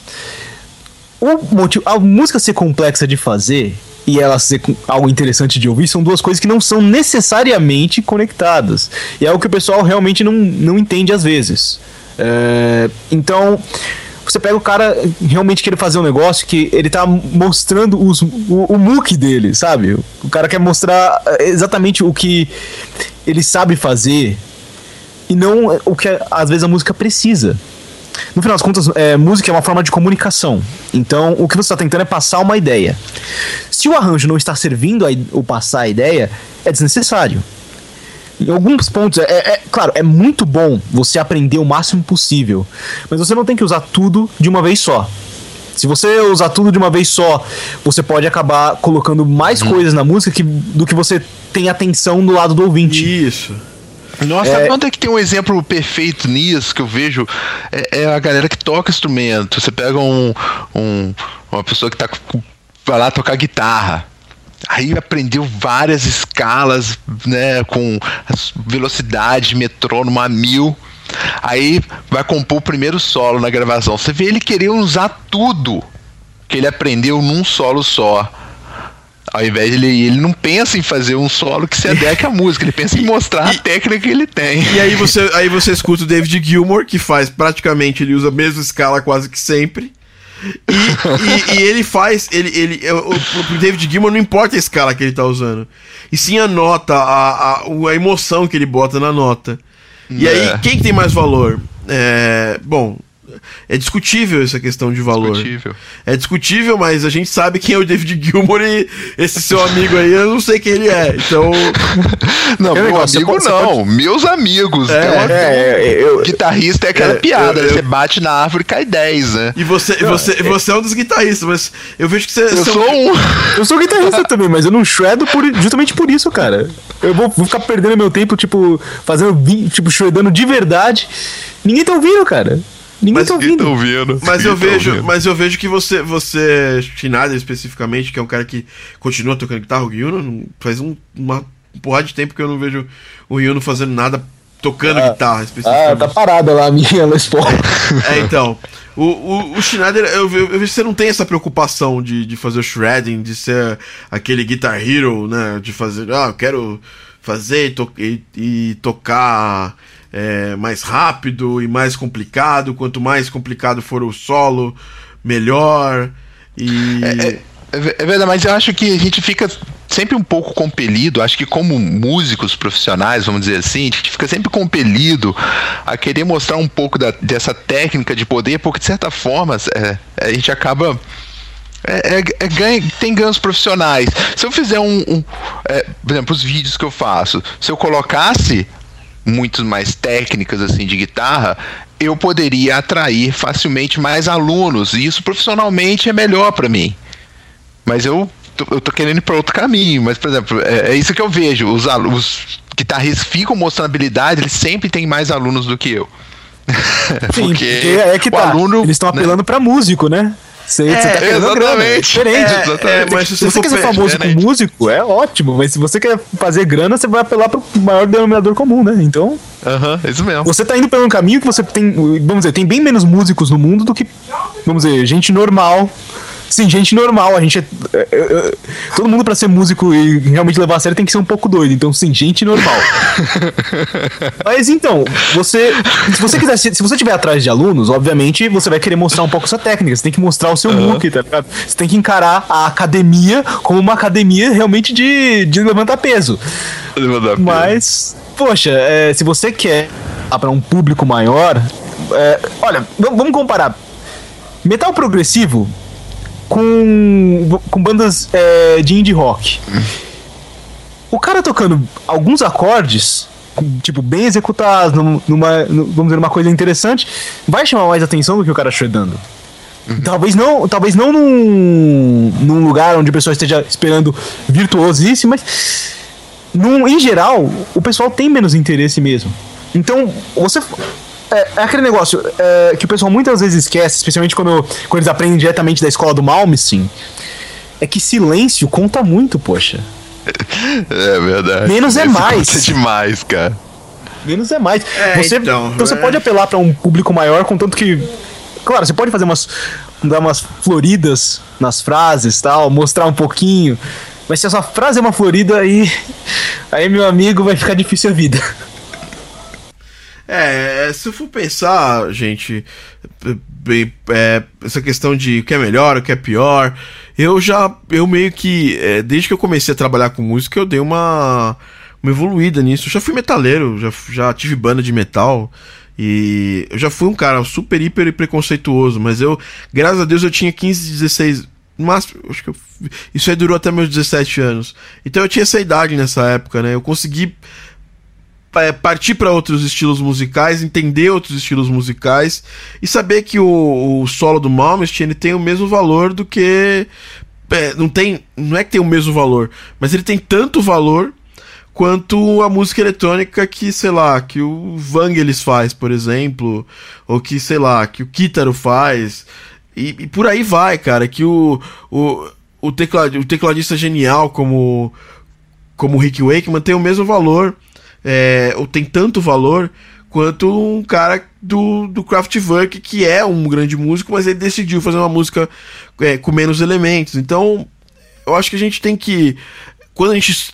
O motivo, a música ser complexa de fazer e ela ser algo interessante de ouvir são duas coisas que não são necessariamente conectadas. E é o que o pessoal realmente não, não entende às vezes. É, então, você pega o cara realmente querer fazer um negócio que ele tá mostrando os, o, o muque dele, sabe? O cara quer mostrar é, exatamente o que ele sabe fazer e não o que às vezes a música precisa. No final das contas, é, música é uma forma de comunicação. Então, o que você está tentando é passar uma ideia. Se o arranjo não está servindo a, o passar a ideia, é desnecessário. Em alguns pontos, é, é, claro, é muito bom você aprender o máximo possível, mas você não tem que usar tudo de uma vez só. Se você usar tudo de uma vez só, você pode acabar colocando mais uhum. coisas na música que, do que você tem atenção do lado do ouvinte. Isso. Nossa, é... onde é que tem um exemplo perfeito nisso que eu vejo? É, é a galera que toca instrumento. Você pega um, um uma pessoa que tá, vai lá tocar guitarra. Aí aprendeu várias escalas, né, com velocidade, metrônomo a mil. Aí vai compor o primeiro solo na gravação. Você vê ele querer usar tudo que ele aprendeu num solo só. Ao invés de ele, ele não pensa em fazer um solo que se adeque à música, ele pensa em mostrar a técnica que ele tem. E aí você, aí você escuta o David Gilmour, que faz praticamente, ele usa a mesma escala quase que sempre. E, e, e, ele faz. Ele, ele, o, David Gilmour não importa a escala que ele tá usando. E sim a nota, a, a, a emoção que ele bota na nota. E é. aí, quem tem mais valor? É, bom, é discutível essa questão de valor. Discutível. É discutível, mas a gente sabe quem é o David Gilmour e esse seu amigo aí, eu não sei quem ele é. Então. Não, meu negócio, amigo pode, não. Pode... Meus amigos. É, uma, é, é, eu, guitarrista é aquela é, piada. Eu, eu, você bate na árvore e cai 10, né? E você, não, você, é... você é um dos guitarristas, mas eu vejo que você. Eu sou um. eu sou guitarrista também, mas eu não shredo por, justamente por isso, cara. Eu vou, vou ficar perdendo meu tempo, tipo, fazendo, tipo, shredando de verdade. Ninguém tá ouvindo, cara. Ninguém mas, tá ouvindo. ouvindo. Mas eu vejo, ouvindo. mas eu vejo que você, você, Schneider especificamente, que é um cara que continua tocando guitarra, o Ryuno, faz um, uma porrada de tempo que eu não vejo o Ryuno fazendo nada tocando ah, guitarra especificamente. Ah, tá parada lá a minha Les Paul. é, então. O, o, o Schneider, eu, vejo que você não tem essa preocupação de, de fazer o shredding, de ser aquele guitar hero, né? De fazer, ah, eu quero fazer e, to e, e tocar é, mais rápido e mais complicado. Quanto mais complicado for o solo, melhor. E. É, é, é, verdade, mas eu acho que a gente fica sempre um pouco compelido, acho que como músicos profissionais, vamos dizer assim, a gente fica sempre compelido a querer mostrar um pouco da, dessa técnica de poder, porque de certa forma é, a gente acaba é, é, é ganha, tem ganhos profissionais. Se eu fizer um, um é, por exemplo, os vídeos que eu faço, se eu colocasse muito mais técnicas assim de guitarra, eu poderia atrair facilmente mais alunos e isso profissionalmente é melhor para mim. Mas eu tô, eu tô querendo ir para outro caminho. Mas por exemplo, é, é, isso que eu vejo. Os, os guitarristas ficam mostrando habilidade, eles sempre têm mais alunos do que eu. Sim, porque, porque é que tá. Aluno, eles estão apelando né? para músico, né? Você, é, você tá querendo grana, é diferente. É, exatamente. É, mas se, se você quer ser famoso com músico, é ótimo. Mas se você quer fazer grana, você vai apelar pro maior denominador comum, né? Então. Aham, uh -huh, isso mesmo. Você tá indo pelo um caminho que você tem. Vamos dizer, tem bem menos músicos no mundo do que. Vamos dizer, gente normal Sim, gente normal. A gente é, é, é, todo mundo para ser músico e realmente levar a sério tem que ser um pouco doido. Então, sim, gente normal. Mas então, você. Se você quiser. Se você tiver atrás de alunos, obviamente, você vai querer mostrar um pouco sua técnica. Você tem que mostrar o seu uhum. look, tá ligado? Você tem que encarar a academia como uma academia realmente de, de levantar peso. Levantar Mas, poxa, é, se você quer para um público maior. É, olha, vamos comparar. Metal progressivo com, com bandas é, de indie rock. O cara tocando alguns acordes, tipo, bem executados, numa, vamos dizer, uma coisa interessante, vai chamar mais atenção do que o cara shreddando. Uhum. Talvez não, talvez não num, num lugar onde o pessoal esteja esperando virtuosíssimo, mas num, em geral, o pessoal tem menos interesse mesmo. Então, você é, é aquele negócio é, que o pessoal muitas vezes esquece, especialmente quando, quando eles aprendem diretamente da escola do Malmsteen, é que silêncio conta muito, poxa. É verdade. Menos é mais. Conta demais, cara. Menos é mais. É, você, então, então você é. pode apelar para um público maior, contanto que. Claro, você pode fazer umas. dar umas floridas nas frases tal, mostrar um pouquinho. Mas se a sua frase é uma florida, aí. Aí, meu amigo, vai ficar difícil a vida. É, se eu for pensar, gente, é, essa questão de o que é melhor, o que é pior, eu já, eu meio que, é, desde que eu comecei a trabalhar com música, eu dei uma, uma evoluída nisso. Eu já fui metaleiro, já, já tive banda de metal, E eu já fui um cara super, hiper preconceituoso, mas eu, graças a Deus, eu tinha 15, 16. No máximo, acho que eu, isso aí durou até meus 17 anos. Então eu tinha essa idade nessa época, né? Eu consegui é, partir para outros estilos musicais, entender outros estilos musicais e saber que o, o solo do Malmsteen ele tem o mesmo valor do que é, não tem, não é que tem o mesmo valor, mas ele tem tanto valor quanto a música eletrônica que, sei lá, que o Vangelis faz, por exemplo, ou que, sei lá, que o Kitaro faz, e, e por aí vai, cara, que o, o, o, teclad, o tecladista genial como, como o Rick Wakeman tem o mesmo valor é, ou tem tanto valor quanto um cara do, do Kraftwerk, que é um grande músico, mas ele decidiu fazer uma música é, com menos elementos. Então, eu acho que a gente tem que. Quando a gente.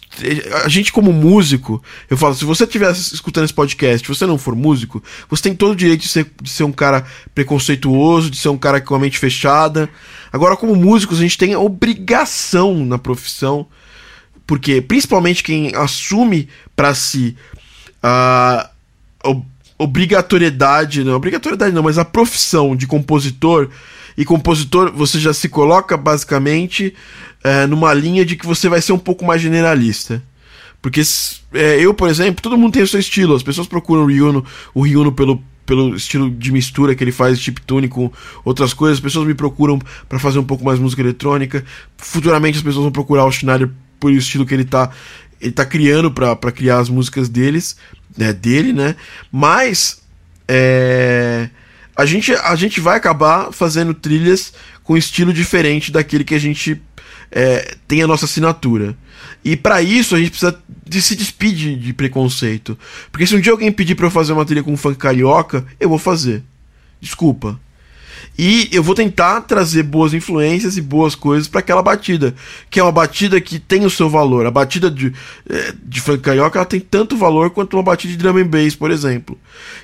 A gente, como músico, eu falo, se você estiver escutando esse podcast, você não for músico, você tem todo o direito de ser, de ser um cara preconceituoso, de ser um cara com a mente fechada. Agora, como músicos, a gente tem a obrigação na profissão porque, principalmente, quem assume para si a obrigatoriedade, não, obrigatoriedade não, mas a profissão de compositor, e compositor você já se coloca basicamente é, numa linha de que você vai ser um pouco mais generalista. Porque é, eu, por exemplo, todo mundo tem o seu estilo. As pessoas procuram o Ryuno, o Ryuno pelo, pelo estilo de mistura que ele faz, chip tune com outras coisas. As pessoas me procuram para fazer um pouco mais música eletrônica. Futuramente as pessoas vão procurar o Schneider por estilo que ele tá ele tá criando para criar as músicas deles, né, dele, né? Mas é, a gente a gente vai acabar fazendo trilhas com estilo diferente daquele que a gente é, tem a nossa assinatura. E para isso a gente precisa de se despedir de preconceito. Porque se um dia alguém pedir para eu fazer uma trilha com funk carioca, eu vou fazer. Desculpa. E eu vou tentar trazer boas influências e boas coisas para aquela batida, que é uma batida que tem o seu valor. A batida de, é, de funk carioca ela tem tanto valor quanto uma batida de drum and bass, por exemplo.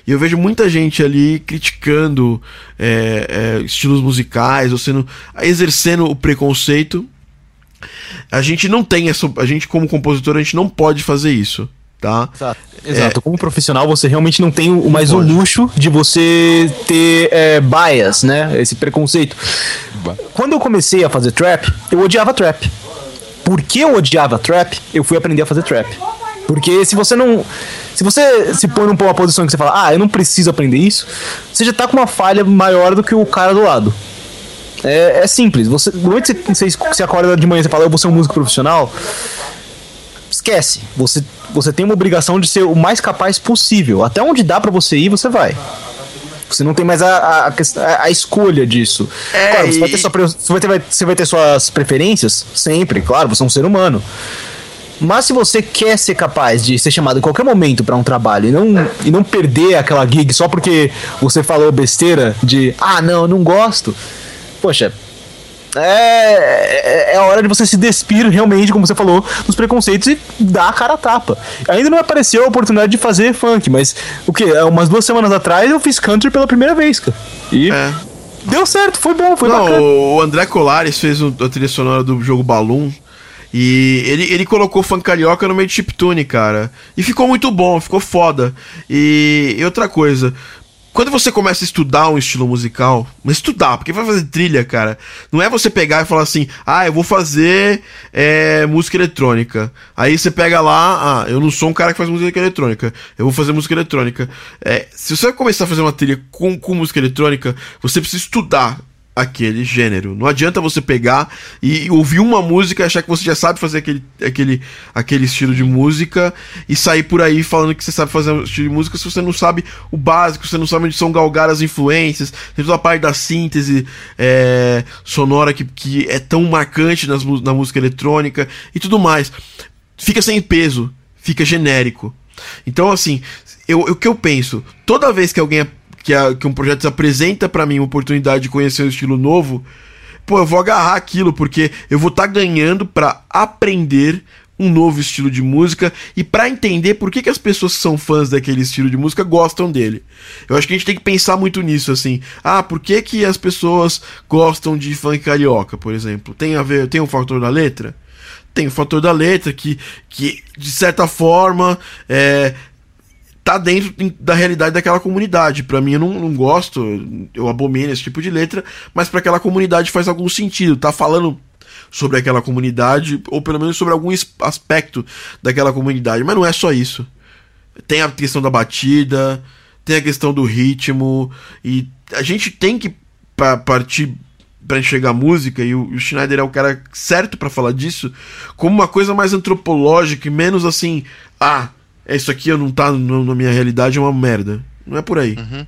E eu vejo muita gente ali criticando é, é, estilos musicais, ou sendo exercendo o preconceito. A gente não tem essa, a gente como compositor a gente não pode fazer isso tá? Exato. Exato. É... Como profissional, você realmente não tem o, mais o luxo de você ter é, bias, né? Esse preconceito. Quando eu comecei a fazer trap, eu odiava trap. Por que eu odiava trap? Eu fui aprender a fazer trap. Porque se você não. Se você se põe numa posição que você fala, ah, eu não preciso aprender isso, você já tá com uma falha maior do que o cara do lado. É, é simples. Você, no momento que você, você acorda de manhã e você fala, eu vou ser um músico profissional, esquece. Você, você tem uma obrigação de ser o mais capaz possível. Até onde dá para você ir, você vai. Você não tem mais a, a, a, escolha disso. É, claro, você, vai ter sua, você, vai ter, você vai ter suas preferências, sempre, claro, você é um ser humano. Mas se você quer ser capaz de ser chamado em qualquer momento para um trabalho e não, e não perder aquela gig só porque você falou besteira de ah, não, eu não gosto. Poxa, é, é, é a hora de você se despir realmente, como você falou, dos preconceitos e dar a cara a tapa. Ainda não apareceu a oportunidade de fazer funk, mas o que? Umas duas semanas atrás eu fiz country pela primeira vez, cara. E. É. Deu certo, foi bom, foi não, bacana. O André Colares fez a trilha sonora do jogo Balloon. E ele, ele colocou funk carioca no meio de chiptune, cara. E ficou muito bom, ficou foda. E, e outra coisa, quando você começa a estudar um estilo musical, mas estudar, porque vai fazer trilha, cara, não é você pegar e falar assim, ah, eu vou fazer é, música eletrônica. Aí você pega lá, ah, eu não sou um cara que faz música eletrônica, eu vou fazer música eletrônica. É, se você começar a fazer uma trilha com, com música eletrônica, você precisa estudar aquele gênero. Não adianta você pegar e ouvir uma música e achar que você já sabe fazer aquele, aquele, aquele estilo de música e sair por aí falando que você sabe fazer um estilo de música se você não sabe o básico, você não sabe onde são galgadas as influências, tem toda a parte da síntese é, sonora que, que é tão marcante nas, na música eletrônica e tudo mais. Fica sem peso, fica genérico. Então, assim, eu, o que eu penso, toda vez que alguém que, a, que um projeto apresenta para mim uma oportunidade de conhecer um estilo novo, pô, eu vou agarrar aquilo, porque eu vou estar tá ganhando para aprender um novo estilo de música e para entender por que, que as pessoas que são fãs daquele estilo de música gostam dele. Eu acho que a gente tem que pensar muito nisso, assim. Ah, por que, que as pessoas gostam de funk carioca, por exemplo? Tem a ver, tem um fator da letra? Tem o fator da letra que, que de certa forma, é, tá dentro da realidade daquela comunidade. Para mim, eu não, não gosto, eu abomino esse tipo de letra, mas para aquela comunidade faz algum sentido. Tá falando sobre aquela comunidade, ou pelo menos sobre algum aspecto daquela comunidade. Mas não é só isso. Tem a questão da batida, tem a questão do ritmo, e a gente tem que partir para enxergar a música, e o, o, Schneider é o cara certo para falar disso, como uma coisa mais antropológica e menos assim, ah, isso aqui não tá na minha realidade, é uma merda. Não é por aí. Uhum.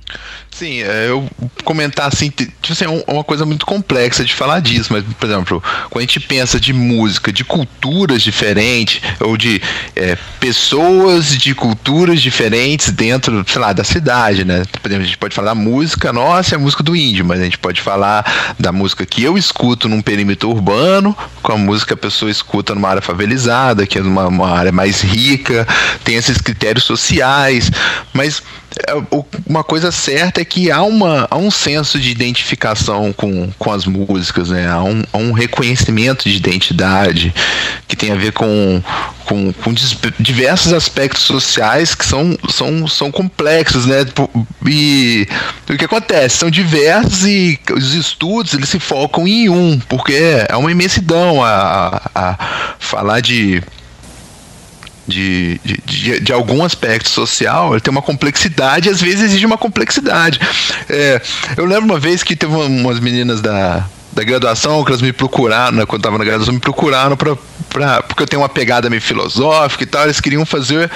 Sim, é, eu comentar assim, tipo assim, é uma coisa muito complexa de falar disso, mas, por exemplo, quando a gente pensa de música, de culturas diferentes, ou de é, pessoas de culturas diferentes dentro, sei lá, da cidade, né? Por exemplo, a gente pode falar da música, nossa, é a música do índio, mas a gente pode falar da música que eu escuto num perímetro urbano, com a música que a pessoa escuta numa área favelizada, que é uma, uma área mais rica, tem esses critérios sociais, mas é, uma coisa certa é que há, uma, há um senso de identificação com, com as músicas, né? há, um, há um reconhecimento de identidade que tem a ver com, com, com diversos aspectos sociais que são, são, são complexos, né? E o que acontece? São diversos e os estudos eles se focam em um, porque é uma imensidão a, a, a falar de de, de, de, algum aspecto social, ele tem uma complexidade e às vezes exige uma complexidade. É, eu lembro uma vez que teve umas meninas da, da graduação que elas me procuraram, quando estava na graduação, me procuraram para Pra, porque eu tenho uma pegada meio filosófica e tal, eles queriam fazer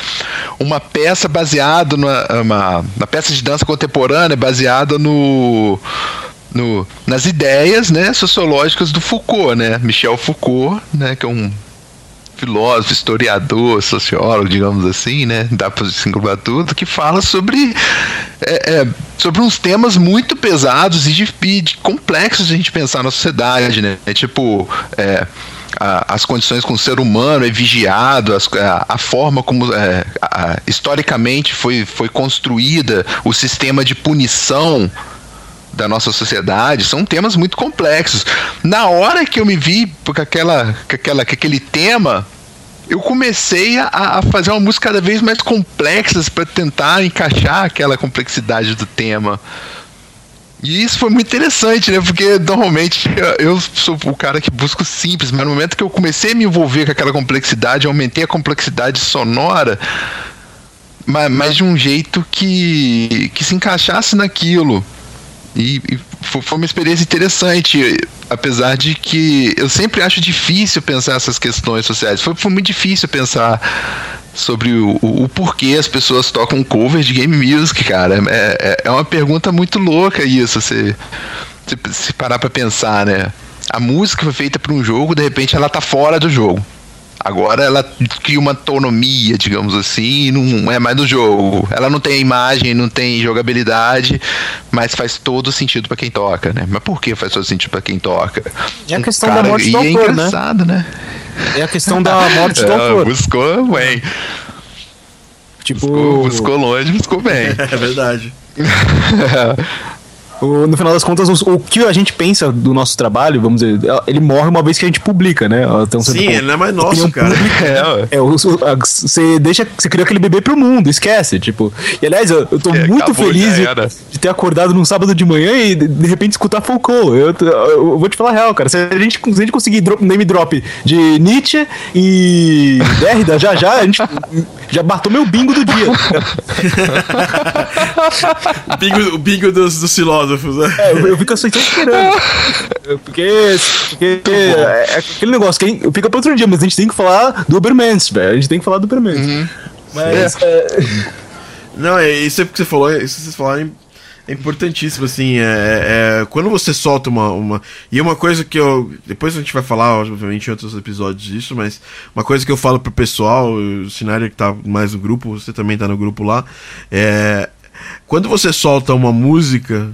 uma peça baseada numa uma, uma peça de dança contemporânea baseada no, no, nas ideias né, sociológicas do Foucault, né? Michel Foucault, né, que é um filósofo, historiador, sociólogo, digamos assim, né? Dá para se englobar tudo, que fala sobre, é, é, sobre uns temas muito pesados e, de, de complexos de a gente pensar na sociedade, né? É tipo. É, as condições com o ser humano é vigiado, as, a, a, forma como é, a, historicamente foi, foi construída o sistema de punição da nossa sociedade, são temas muito complexos. Na hora que eu me vi com aquela, com aquela, com aquele tema, eu comecei a, a, fazer uma música cada vez mais complexa para tentar encaixar aquela complexidade do tema. E isso foi muito interessante, né? Porque normalmente eu sou o cara que busca o simples, mas no momento que eu comecei a me envolver com aquela complexidade, aumentei a complexidade sonora, mas, mas de um jeito que, que se encaixasse naquilo. E, e, foi uma experiência interessante, apesar de que eu sempre acho difícil pensar essas questões sociais. Foi, foi muito difícil pensar sobre o, o, o, porquê as pessoas tocam cover de game music, cara. É, é, é uma pergunta muito louca isso, se, se, se parar pra pensar, né? A música foi feita para um jogo, de repente ela tá fora do jogo. Agora ela cria uma autonomia, digamos assim, não é mais do jogo. Ela não tem imagem, não tem jogabilidade, mas faz todo sentido para quem toca, né? Mas por que faz todo sentido para quem toca? É a questão Cara, da morte do é autor, é engraçado, né? né? É a questão da morte do é, autor. Buscou bem. Tipo... Buscou, buscou longe, buscou bem. É verdade. O, no final das contas, o, o, que a gente pensa do nosso trabalho, vamos dizer, ele morre uma vez que a gente publica, né? Então, Sim, ele não é mais nosso, cara. É, é você deixa, você criou aquele bebê pro mundo, esquece, tipo. E aliás, eu, eu tô é, muito feliz de, de, ter acordado num sábado de manhã e de, de repente escutar Foucault. Eu, eu, eu, vou te falar a real, cara. Se a gente, se a gente conseguir drop, name drop de Nietzsche e Derrida já já, a gente já bateu meu bingo do dia. o bingo, o bingo dos, dos filósofos filósofos, né? É, eu, eu fico assim, esperando. porque, porque é, é, aquele negócio que fica pra outro dia, mas a gente tem que falar do Ubermans, velho. A gente tem que falar do Ubermans. Uhum. Mas. É. Não, é isso é porque você falou, isso vocês falaram é importantíssimo, assim, é, é, é, quando você solta uma, uma. E uma coisa que eu. Depois a gente vai falar, obviamente, em outros episódios disso, mas uma coisa que eu falo pro pessoal, o cenário que tá mais no grupo, você também tá no grupo lá, é. Quando você solta uma música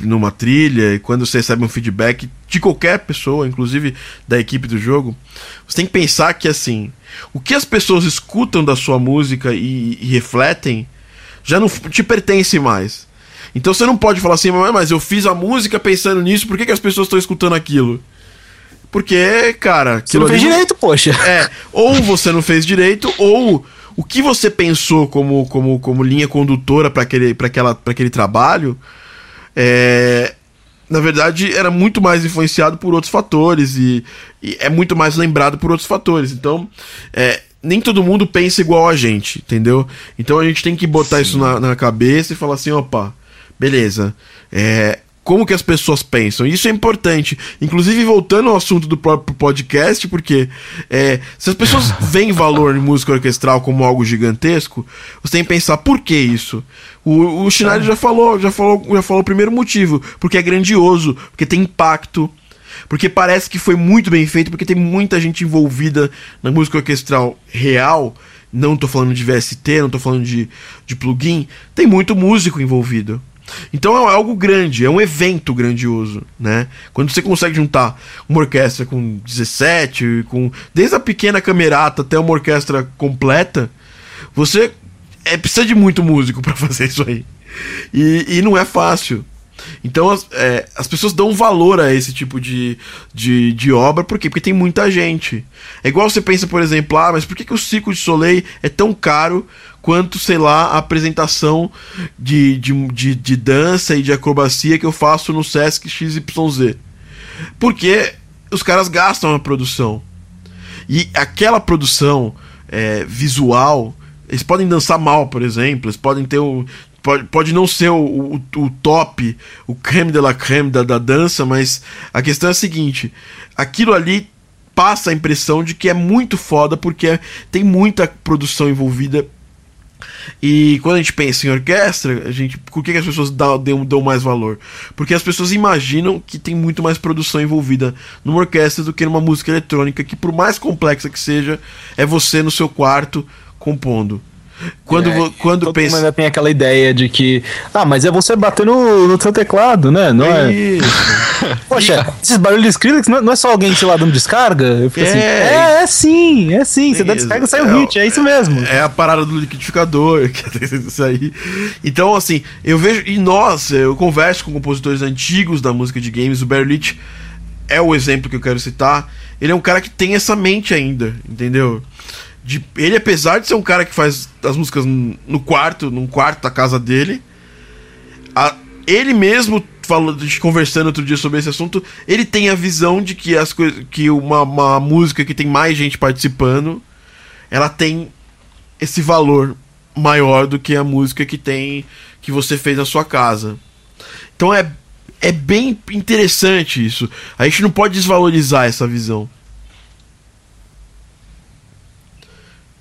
numa trilha e quando você recebe um feedback de qualquer pessoa, inclusive da equipe do jogo, você tem que pensar que assim, o que as pessoas escutam da sua música e, e refletem já não te pertence mais. Então você não pode falar assim, mas eu fiz a música pensando nisso, por que, que as pessoas estão escutando aquilo? Porque, cara. Você não fez direito, poxa. É, ou você não fez direito, ou o que você pensou como, como, como linha condutora para aquele, aquela, aquele trabalho, é, na verdade, era muito mais influenciado por outros fatores e, e é muito mais lembrado por outros fatores. Então, é, nem todo mundo pensa igual a gente, entendeu? Então a gente tem que botar Sim. isso na, na, cabeça e falar assim, opa, beleza. É, como que as pessoas pensam. Isso é importante. Inclusive, voltando ao assunto do próprio podcast, porque é, se as pessoas veem valor em música orquestral como algo gigantesco, você tem que pensar por que isso. O, o Schneider já falou, já falou, já falou o primeiro motivo, porque é grandioso, porque tem impacto, porque parece que foi muito bem feito, porque tem muita gente envolvida na música orquestral real. Não tô falando de VST, não tô falando de, de plugin. Tem muito músico envolvido. Então é algo grande, é um evento grandioso, né? Quando você consegue juntar uma orquestra com 17, com desde a pequena camerata até uma orquestra completa, você é, precisa de muito músico para fazer isso aí. E, e não é fácil. Então as, é, as pessoas dão valor a esse tipo de, de, de, obra, por quê? Porque tem muita gente. É igual você pensa, por exemplo, ah, mas por que, que o Circo de Soleil é tão caro quanto, sei lá, a apresentação de, de, de, de dança e de acrobacia que eu faço no Sesc XYZ? Porque os caras gastam na produção. E aquela produção é, visual, eles podem dançar mal, por exemplo, eles podem ter o, pode, pode não ser o, o, o, top, o creme de la creme da, da dança, mas a questão é a seguinte: aquilo ali passa a impressão de que é muito foda porque é, tem muita produção envolvida. E quando a gente pensa em orquestra, a gente, por que, que as pessoas dão, dão, dão, mais valor? Porque as pessoas imaginam que tem muito mais produção envolvida numa orquestra do que numa música eletrônica, que por mais complexa que seja, é você no seu quarto compondo. Quando, é, quando todo pensa. ainda tem aquela ideia de que. Ah, mas é você bater no, no seu teclado, né? Não é. Isso. Poxa, esses barulhos de Skrillex não, é, não é só alguém, sei lá, dando descarga? Eu fico assim, é, assim. É, é sim, é sim. Você dá descarga sai o é, hit, é isso mesmo. É a parada do liquidificador, que é isso aí. Então, assim, eu vejo. E nós, eu converso com compositores antigos da música de games, o Berlich é o exemplo que eu quero citar. Ele é um cara que tem essa mente ainda, entendeu? De, ele, apesar de ser um cara que faz as músicas no quarto, num quarto da casa dele, a, ele mesmo falou, conversando outro dia sobre esse assunto, ele tem a visão de que as que uma, uma música que tem mais gente participando, ela tem esse valor maior do que a música que tem que você fez na sua casa. Então é é bem interessante isso. A gente não pode desvalorizar essa visão.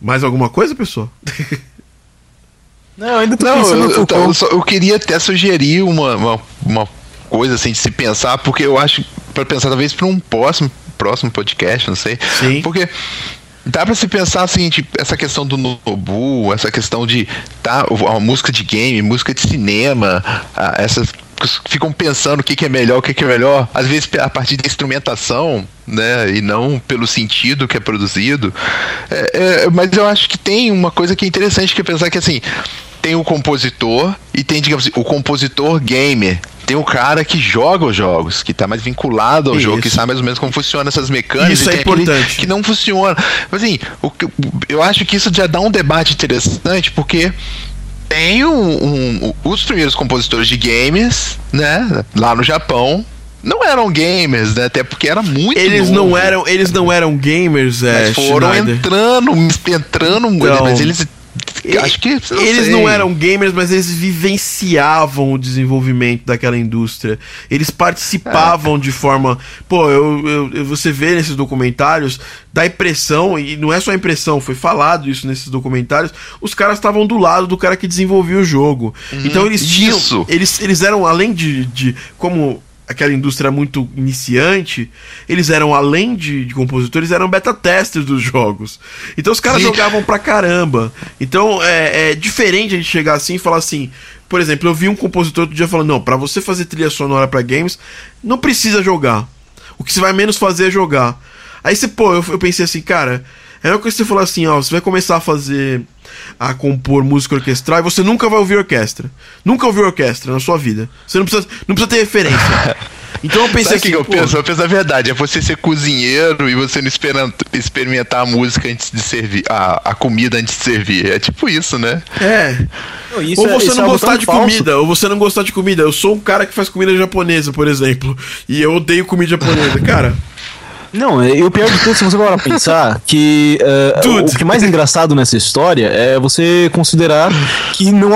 Mais alguma coisa, pessoal? Não, ainda tô Não, eu, eu, eu, só, eu, queria até sugerir uma, uma, uma, coisa assim de se pensar, porque eu acho, para pensar talvez para um próximo, próximo podcast, não sei. Sim. Porque dá para se pensar assim, tipo, essa questão do Nobu, essa questão de tá, a música de game, música de cinema, essas ficam pensando o que, que é melhor, o que, que é melhor, às vezes a partir da instrumentação, né, e não pelo sentido que é produzido. É, é, mas eu acho que tem uma coisa que é interessante que é pensar que assim tem o compositor e tem, digamos assim, o compositor gamer. Tem o cara que joga os jogos, que está mais vinculado ao Isso. jogo, que sabe mais ou menos como funciona essas mecânicas. Isso é importante. Que não funciona. Mas assim, o, eu acho que isso já dá um debate interessante, porque tem um, um, os primeiros compositores de games, né, lá no Japão, não eram gamers, né? Até porque era muito Eles novo. não eram, eles não eram gamers, é, mas foram Schneider. entrando, entrando, então, mas eles Acho que não eles sei. não eram gamers, mas eles vivenciavam o desenvolvimento daquela indústria. Eles participavam é. de forma. Pô, eu, eu, você vê nesses documentários, dá impressão, e não é só impressão, foi falado isso nesses documentários. Os caras estavam do lado do cara que desenvolvia o jogo. Hum, então eles tinham. Isso. Eles, eles eram, além de, de como aquela indústria muito iniciante, eles eram, além de, de compositores, eram beta-testers dos jogos. Então os caras jogavam pra caramba. Então é, é, diferente a gente chegar assim e falar assim. Por exemplo, eu vi um compositor outro dia falando: não, para você fazer trilha sonora para games, não precisa jogar. O que você vai menos fazer é jogar. Aí você, pô, eu, eu pensei assim, cara. É coisa que você falar assim, ó, você vai começar a fazer. a compor música orquestral e você nunca vai ouvir orquestra. Nunca ouviu orquestra na sua vida. Você não precisa, não precisa ter referência. Então eu pensei Sabe o assim. que, que eu pô, penso? Eu penso a verdade, é você ser cozinheiro e você não experim- experimentar a música antes de servir, a, a comida antes de servir. É tipo isso, né? É. Não, isso ou é- você é não gostar de falso. comida, ou você não gostar de comida. Eu sou um cara que faz comida japonesa, por exemplo. E eu odeio comida japonesa. Cara, Não, e o pior de tudo, se você parar pensar, que Dude. o que é mais engraçado nessa história é você considerar que não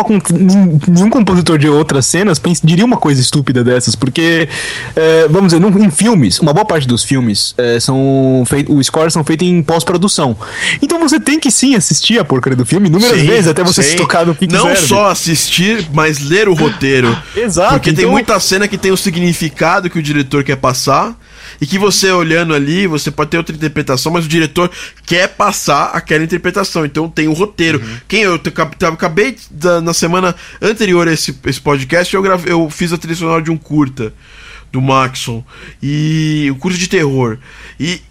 nenhum compositor de outras cenas diria uma coisa estúpida dessas, porque, eh, vamos dizer, num- em filmes, uma boa parte dos filmes eh, são feitos, os scores são feitos em pós-produção. Então você tem que sim assistir a porcaria do filme inúmeras Sim, vezes até você sim. se tocar no que Não serve. só assistir, mas ler o roteiro. Exato, Porque tem então- muita cena que tem o significado que o diretor quer passar. E que você olhando ali, você pode ter outra interpretação, mas o diretor quer passar aquela interpretação. Então tem o roteiro. Uhum. Quem eu, eu acabei da- na semana anterior a esse, esse podcast, eu, grave, eu fiz a trilha sonora de um curta do Maxon. E um curta de terror. E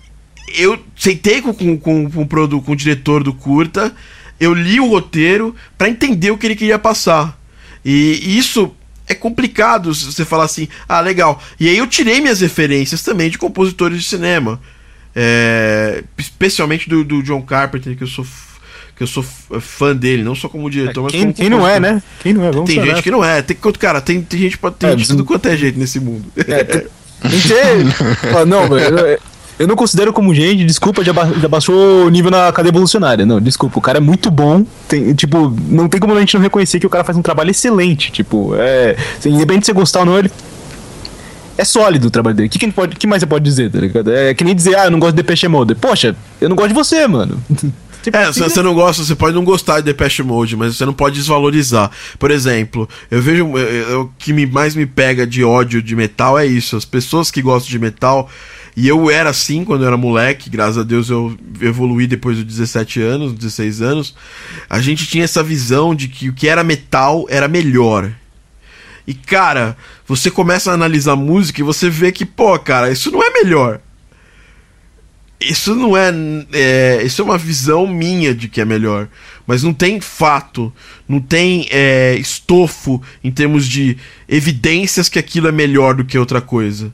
eu sentei com, com, com, com, o com o diretor do curta, eu li o roteiro pra entender o que ele queria passar. E isso é complicado você falar assim, ah, legal. E aí eu tirei minhas referências também de compositores de cinema. É, especialmente do, do John Carpenter, que eu sou que eu sou fã dele, não só como diretor, mas Quem, como quem não é, né? Quem não é? Vamos Tem gente que não é. Tem, cara, tem, tem gente, pode- tem É, gente de tudo quanto é jeito nesse mundo. Tem que ter. Ah, não, velho, eu, não considero como gente, desculpa, já, ba- já baixou o nível na cadeia evolucionária. Não, desculpa, o cara é muito bom. Tem, tipo, não tem como a gente não reconhecer que o cara faz um trabalho excelente. Tipo, é. Independente de você gostar ou não, ele. É sólido o trabalho dele. O que, que, que mais você pode dizer, tá ligado? É que nem dizer, ah, eu não gosto de Depeche Mode. Poxa, eu não gosto de você, mano. Tipo, É, se você não gosta, você pode não gostar de Depeche Mode, mas você não pode desvalorizar. Por exemplo, eu vejo. O que me, mais me pega de ódio de metal é isso. As pessoas que gostam de metal. E eu era assim quando eu era moleque, graças a Deus eu evoluí depois dos 17 anos, 16 anos. A gente tinha essa visão de que o que era metal era melhor. E cara, você começa a analisar música e você vê que, pô, cara, isso não é melhor. Isso não é, é. Isso é uma visão minha de que é melhor. Mas não tem fato, não tem é, estofo em termos de evidências que aquilo é melhor do que outra coisa.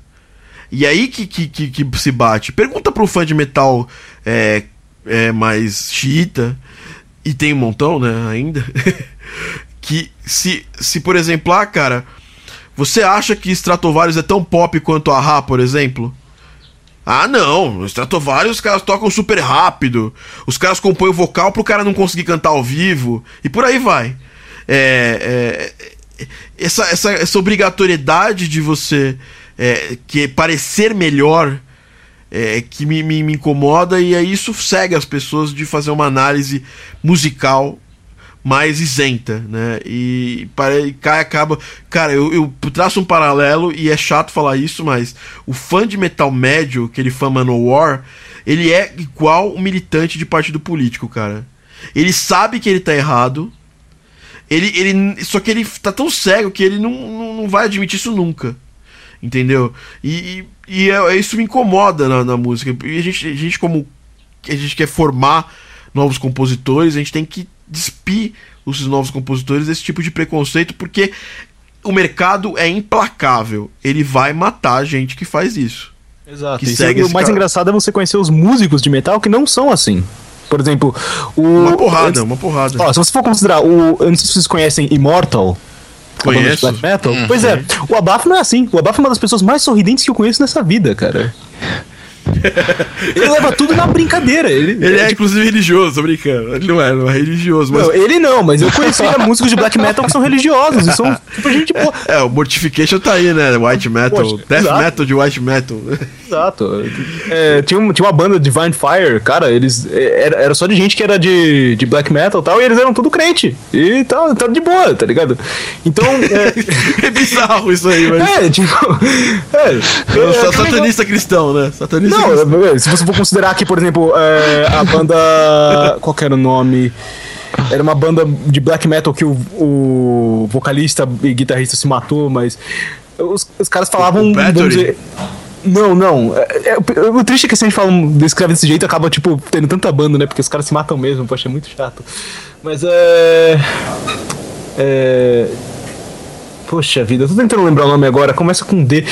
E aí que, que, que, que se bate. Pergunta pro fã de metal é, é, mais xiita, e tem um montão, né, ainda. que se, se, por exemplo, ah, cara, você acha que Stratovarius é tão pop quanto a Ra, por exemplo? Ah, não. Stratovarius os caras tocam super rápido. Os caras compõem o vocal pro cara não conseguir cantar ao vivo. E por aí vai. É, é, essa, essa, essa obrigatoriedade de você é, que parecer melhor é, que me, me, me incomoda e aí isso cega as pessoas de fazer uma análise musical mais isenta, né? E, e cai acaba. Cara, eu, eu traço um paralelo e é chato falar isso, mas o fã de metal médio, aquele fã Manowar, ele é igual um militante de partido político, cara. Ele sabe que ele tá errado. Ele, ele, só que ele tá tão cego que ele não, não, não vai admitir isso nunca. Entendeu? E, e, e é- isso me incomoda na, na música. E a gente, a gente, como a gente quer formar novos compositores, a gente tem que despir os novos compositores desse tipo de preconceito, porque o mercado é implacável. Ele vai matar a gente que faz isso. Exato. que segue é- o mais cara. engraçado é você conhecer os músicos de metal que não são assim. Por exemplo, o. Uma porrada, uma porrada. Ó, se você for considerar o. Eu não sei se vocês conhecem Immortal. De Conheço. Black metal. Pois é, o Abaf não é assim. O Abaf é uma das pessoas mais sorridentes que eu conheço nessa vida, cara. Ele leva tudo na brincadeira. Ele, Ele é, inclusive, religioso, tô brincando. Ele não é, não é religioso, mas. Não, ele não, mas eu conheci músicos de black metal que são religiosos e são super gente boa. É, o Mortification tá aí, né? White Metal. Poxa, Death exato. Metal de White Metal. Exato. É, tinha, um- tinha uma banda Divine Fire, cara, eles. é, Era, era só de gente que era de, de black metal e tal, e eles eram tudo crente. E tal, tá de boa, tá ligado? Então. É, é bizarro isso aí, mas. é tipo. É, Eu é, é, satanista cristão, né? Satanista. Não, é, se você for considerar que, por exemplo, é, a banda. Qual que era o nome? Era uma banda de black metal que o, o vocalista e guitarrista se matou, mas. Os, os caras falavam. Não, não. É, é, o triste é que se a gente fala, descreve desse jeito, acaba, tipo, tendo tanta banda, né? Porque os caras se matam mesmo, poxa, é muito chato. Mas é. É. Poxa vida, eu tô tentando lembrar o nome agora, começa com D.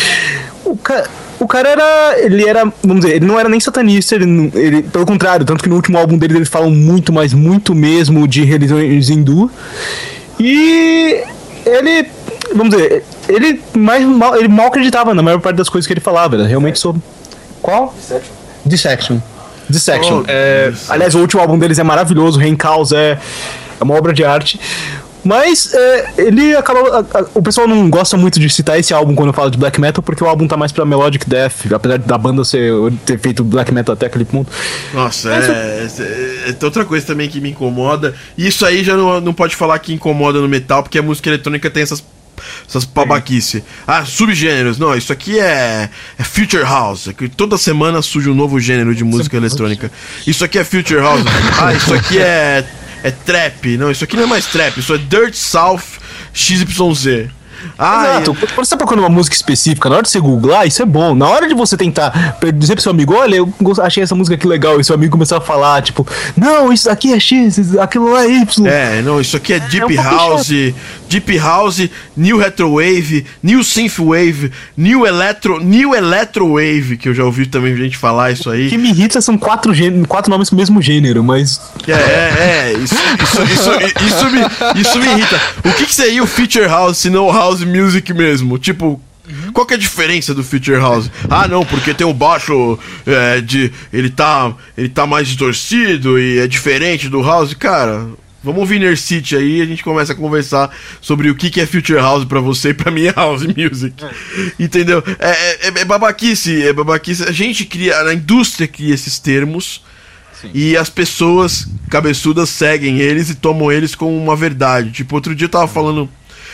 O cara. O cara era. Ele era. Vamos dizer, ele não era nem satanista, ele, ele, pelo contrário, tanto que no último álbum dele eles falam muito, mas muito mesmo de religiões hindu. E ele. Vamos dizer, ele mais mal, ele mal acreditava na maior parte das coisas que ele falava, era realmente sobre. Qual? Dissection. Dissection. Dissection. Oh, é, aliás, o último álbum deles é maravilhoso, Rain Cause é, é uma obra de arte. Mas é, ele acaba. A, a, o pessoal não gosta muito de citar esse álbum quando fala de black metal, porque o álbum tá mais pra melodic death, apesar da banda ser, ter feito black metal até aquele ponto. Nossa, é, é, é, outra coisa também que me incomoda. Isso aí já não, não pode falar que incomoda no metal, porque a música eletrônica tem essas essas babaquice. Ah, subgêneros. Não, isso aqui é, é Future House. Que toda semana surge um novo gênero de música eletrônica. Isso aqui é Future House. Ah, isso aqui é, é trap. Não, isso aqui não é mais trap. Isso é Dirt South XYZ. Ah, Exato. É. Quando você tá procurando uma música específica, na hora de você googlar, isso é bom. Na hora de você tentar dizer pro seu amigo, olha, eu achei essa música aqui legal, e seu amigo começar a falar, tipo, não, isso aqui é X, aquilo lá é Y. É, não, isso aqui é Deep é um House, chato. Deep House, New Retrowave, New Synthwave, New Electro, New Electrowave, que eu já ouvi também gente falar isso aí. O que me irrita são quatro, quatro nomes do mesmo gênero, mas. É, é, é isso, isso, isso, isso, me, isso me irrita. O que, que seria o Feature House se não House Music mesmo? Tipo, qual que é a diferença do Future House? Ah, não, porque tem o baixo é, de. Ele tá. Ele tá mais distorcido e é diferente do House. Cara, Vamos ouvir Inner City aí e a gente começa a conversar sobre o que, que é Future House para você e pra mim é House Music. É. Entendeu? É, é, é, babaquice, é babaquice. A gente cria, a indústria cria esses termos Sim. e as pessoas cabeçudas seguem eles e tomam eles como uma verdade. Tipo, outro dia eu tava falando,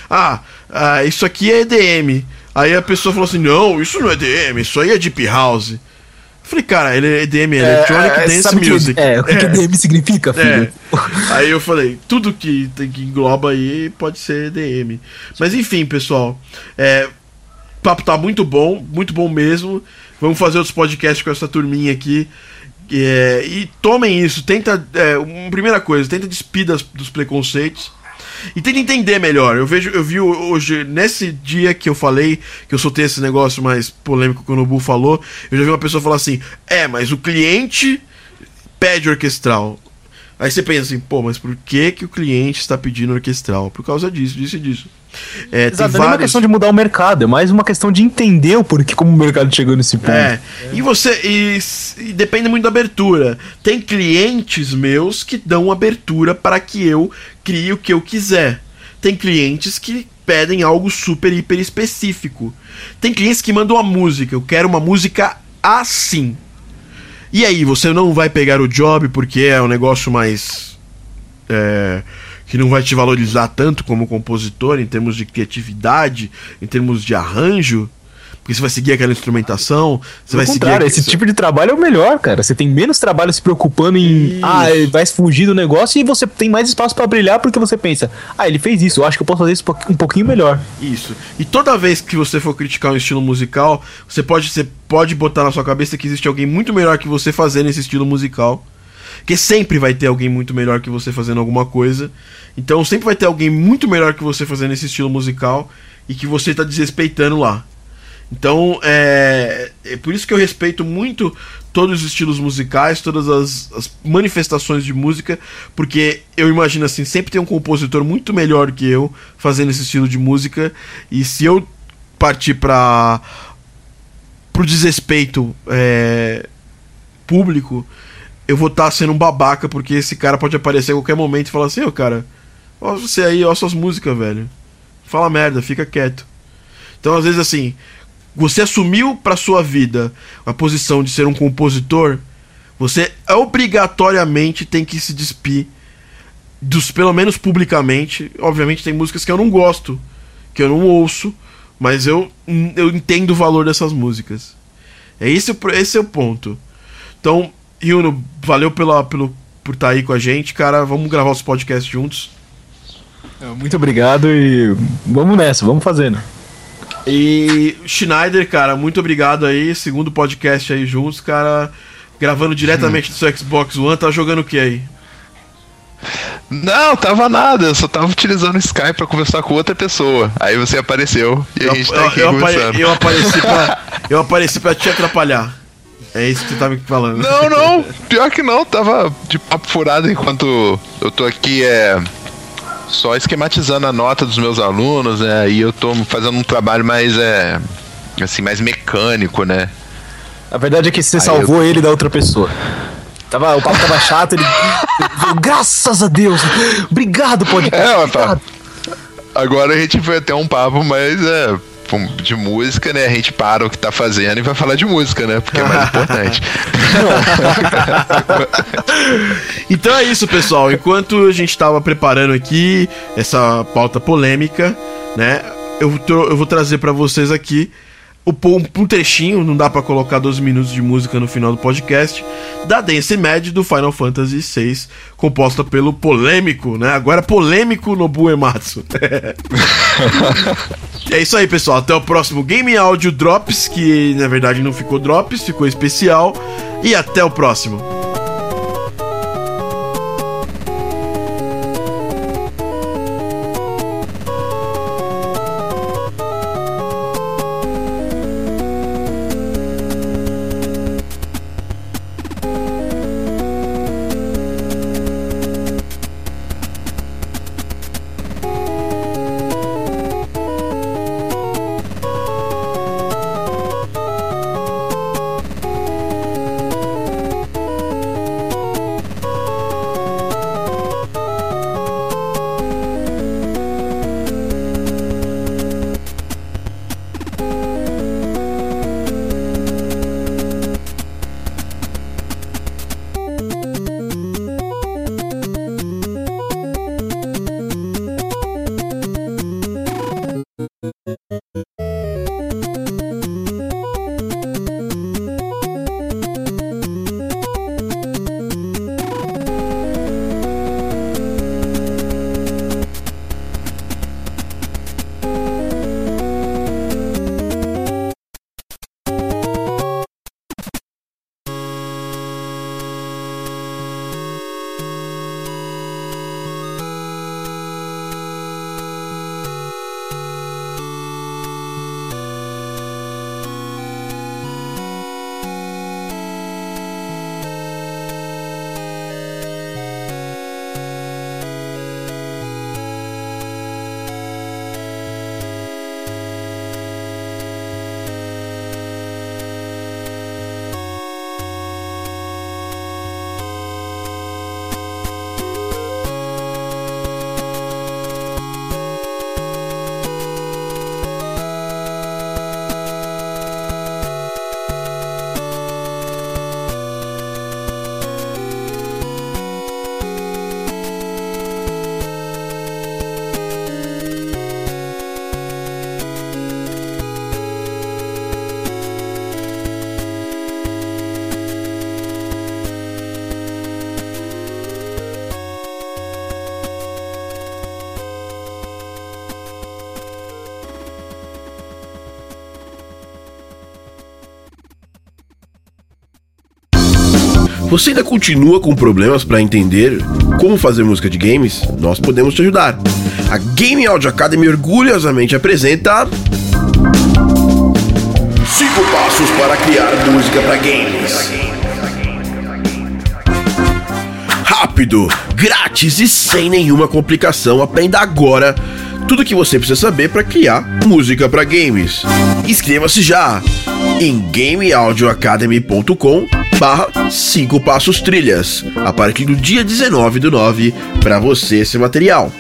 ah, ah isso aqui é EDM. Aí a pessoa falou assim, não, isso não é EDM, isso aí é Deep House. Falei, cara, ele é EDM, é, Electronic é, Dance Music. Que, é, o que, é. que EDM significa, filho? É. Aí eu falei, tudo que, que engloba aí pode ser EDM. Mas enfim, pessoal, é, o papo tá muito bom, muito bom mesmo. Vamos fazer outros podcasts com essa turminha aqui. É, e tomem isso, tenta. É, uma primeira coisa, tenta despir das, dos preconceitos e tenta entender melhor. Eu vejo, eu vi hoje, nesse dia que eu falei, que eu soltei esse negócio mais polêmico que o Nobu falou, eu já vi uma pessoa falar assim: é, mas o cliente pede orquestral. Aí você pensa assim, pô, mas por que, que o cliente está pedindo orquestral? Por causa disso, disso e disso. É, Exato, vários... não é uma questão de mudar o mercado, é mais uma questão de entender o porquê como o mercado chegou nesse ponto. É, e você. E, e, depende muito da abertura. Tem clientes meus que dão abertura para que eu crie o que eu quiser. Tem clientes que pedem algo super, hiper específico. Tem clientes que mandam a música, eu quero uma música assim. E aí, você não vai pegar o job porque é um negócio mais. É, que não vai te valorizar tanto como compositor em termos de criatividade, em termos de arranjo. Porque você vai seguir aquela instrumentação, você vai seguir. Esse tipo de trabalho é o melhor, cara. Você tem menos trabalho se preocupando em. Isso. Ah, vai fugir do negócio e você tem mais espaço para brilhar porque você pensa, ah, ele fez isso, eu acho que eu posso fazer isso um pouquinho melhor. Isso. E toda vez que você for criticar um estilo musical, você pode, você pode botar na sua cabeça que existe alguém muito melhor que você fazendo esse estilo musical. Porque sempre vai ter alguém muito melhor que você fazendo alguma coisa. Então sempre vai ter alguém muito melhor que você fazendo esse estilo musical e que você está desrespeitando lá. Então, é, é por isso que eu respeito muito todos os estilos musicais, todas as, as, manifestações de música, porque eu imagino assim, sempre tem um compositor muito melhor que eu fazendo esse estilo de música, e se eu partir para pro desrespeito é, público, eu vou estar tá sendo um babaca, porque esse cara pode aparecer a qualquer momento e falar assim, ô oh, cara, ó você aí, ó suas músicas, velho. Fala merda, fica quieto. Então, às vezes, assim, você assumiu para sua vida a posição de ser um compositor, você obrigatoriamente tem que se despir dos pelo menos publicamente. Obviamente tem músicas que eu não gosto, que eu não ouço, mas eu eu entendo o valor dessas músicas. É esse esse é o ponto. Então, Yuno, valeu pela pelo por estar tá aí com a gente, cara. Vamos gravar os podcasts juntos. Muito obrigado e vamos nessa, vamos fazendo. E Schneider, cara, muito obrigado aí. Segundo podcast aí juntos, cara. Gravando diretamente do seu Xbox One, tá jogando o que aí? Não, tava nada, eu só tava utilizando o Skype pra conversar com outra pessoa. Aí você apareceu e eu, a gente tá aqui eu, conversando. eu, apareci pra, eu apareci pra te atrapalhar. É isso que você tá me falando. Não, não, pior que não, tava de papo furado enquanto eu tô aqui é, só esquematizando a nota dos meus alunos, né? E eu tô fazendo um trabalho mais, é, assim, mais mecânico, né? A verdade é que você salvou eu... ele da outra pessoa. Tava, o papo tava chato, ele. Graças a Deus! Obrigado, podcast. É, opa. Agora a gente vai ter um papo mais é, de música, né? A gente para o que tá fazendo e vai falar de música, né? Porque é mais importante. então é isso, pessoal. Enquanto a gente tava preparando aqui essa pauta polêmica, né? Eu, eu vou trazer para vocês aqui um trechinho, não dá para colocar 12 minutos de música no final do podcast, da Dance Mad do Final Fantasy VI, composta pelo polêmico, né? Agora polêmico Nobu Ematsu. é isso aí, pessoal. Até o próximo Game Audio Drops, que na verdade não ficou Drops, ficou especial. E até o próximo. Você ainda continua com problemas para entender como fazer música de games? Nós podemos te ajudar. A Game Audio Academy orgulhosamente apresenta. 5 passos para criar música para games. Rápido, grátis e sem nenhuma complicação. Aprenda agora tudo o que você precisa saber para criar música para games. Inscreva-se já em gameaudioacademy.com barra 5 passos trilhas a partir do dia 19 do 9 para você esse material.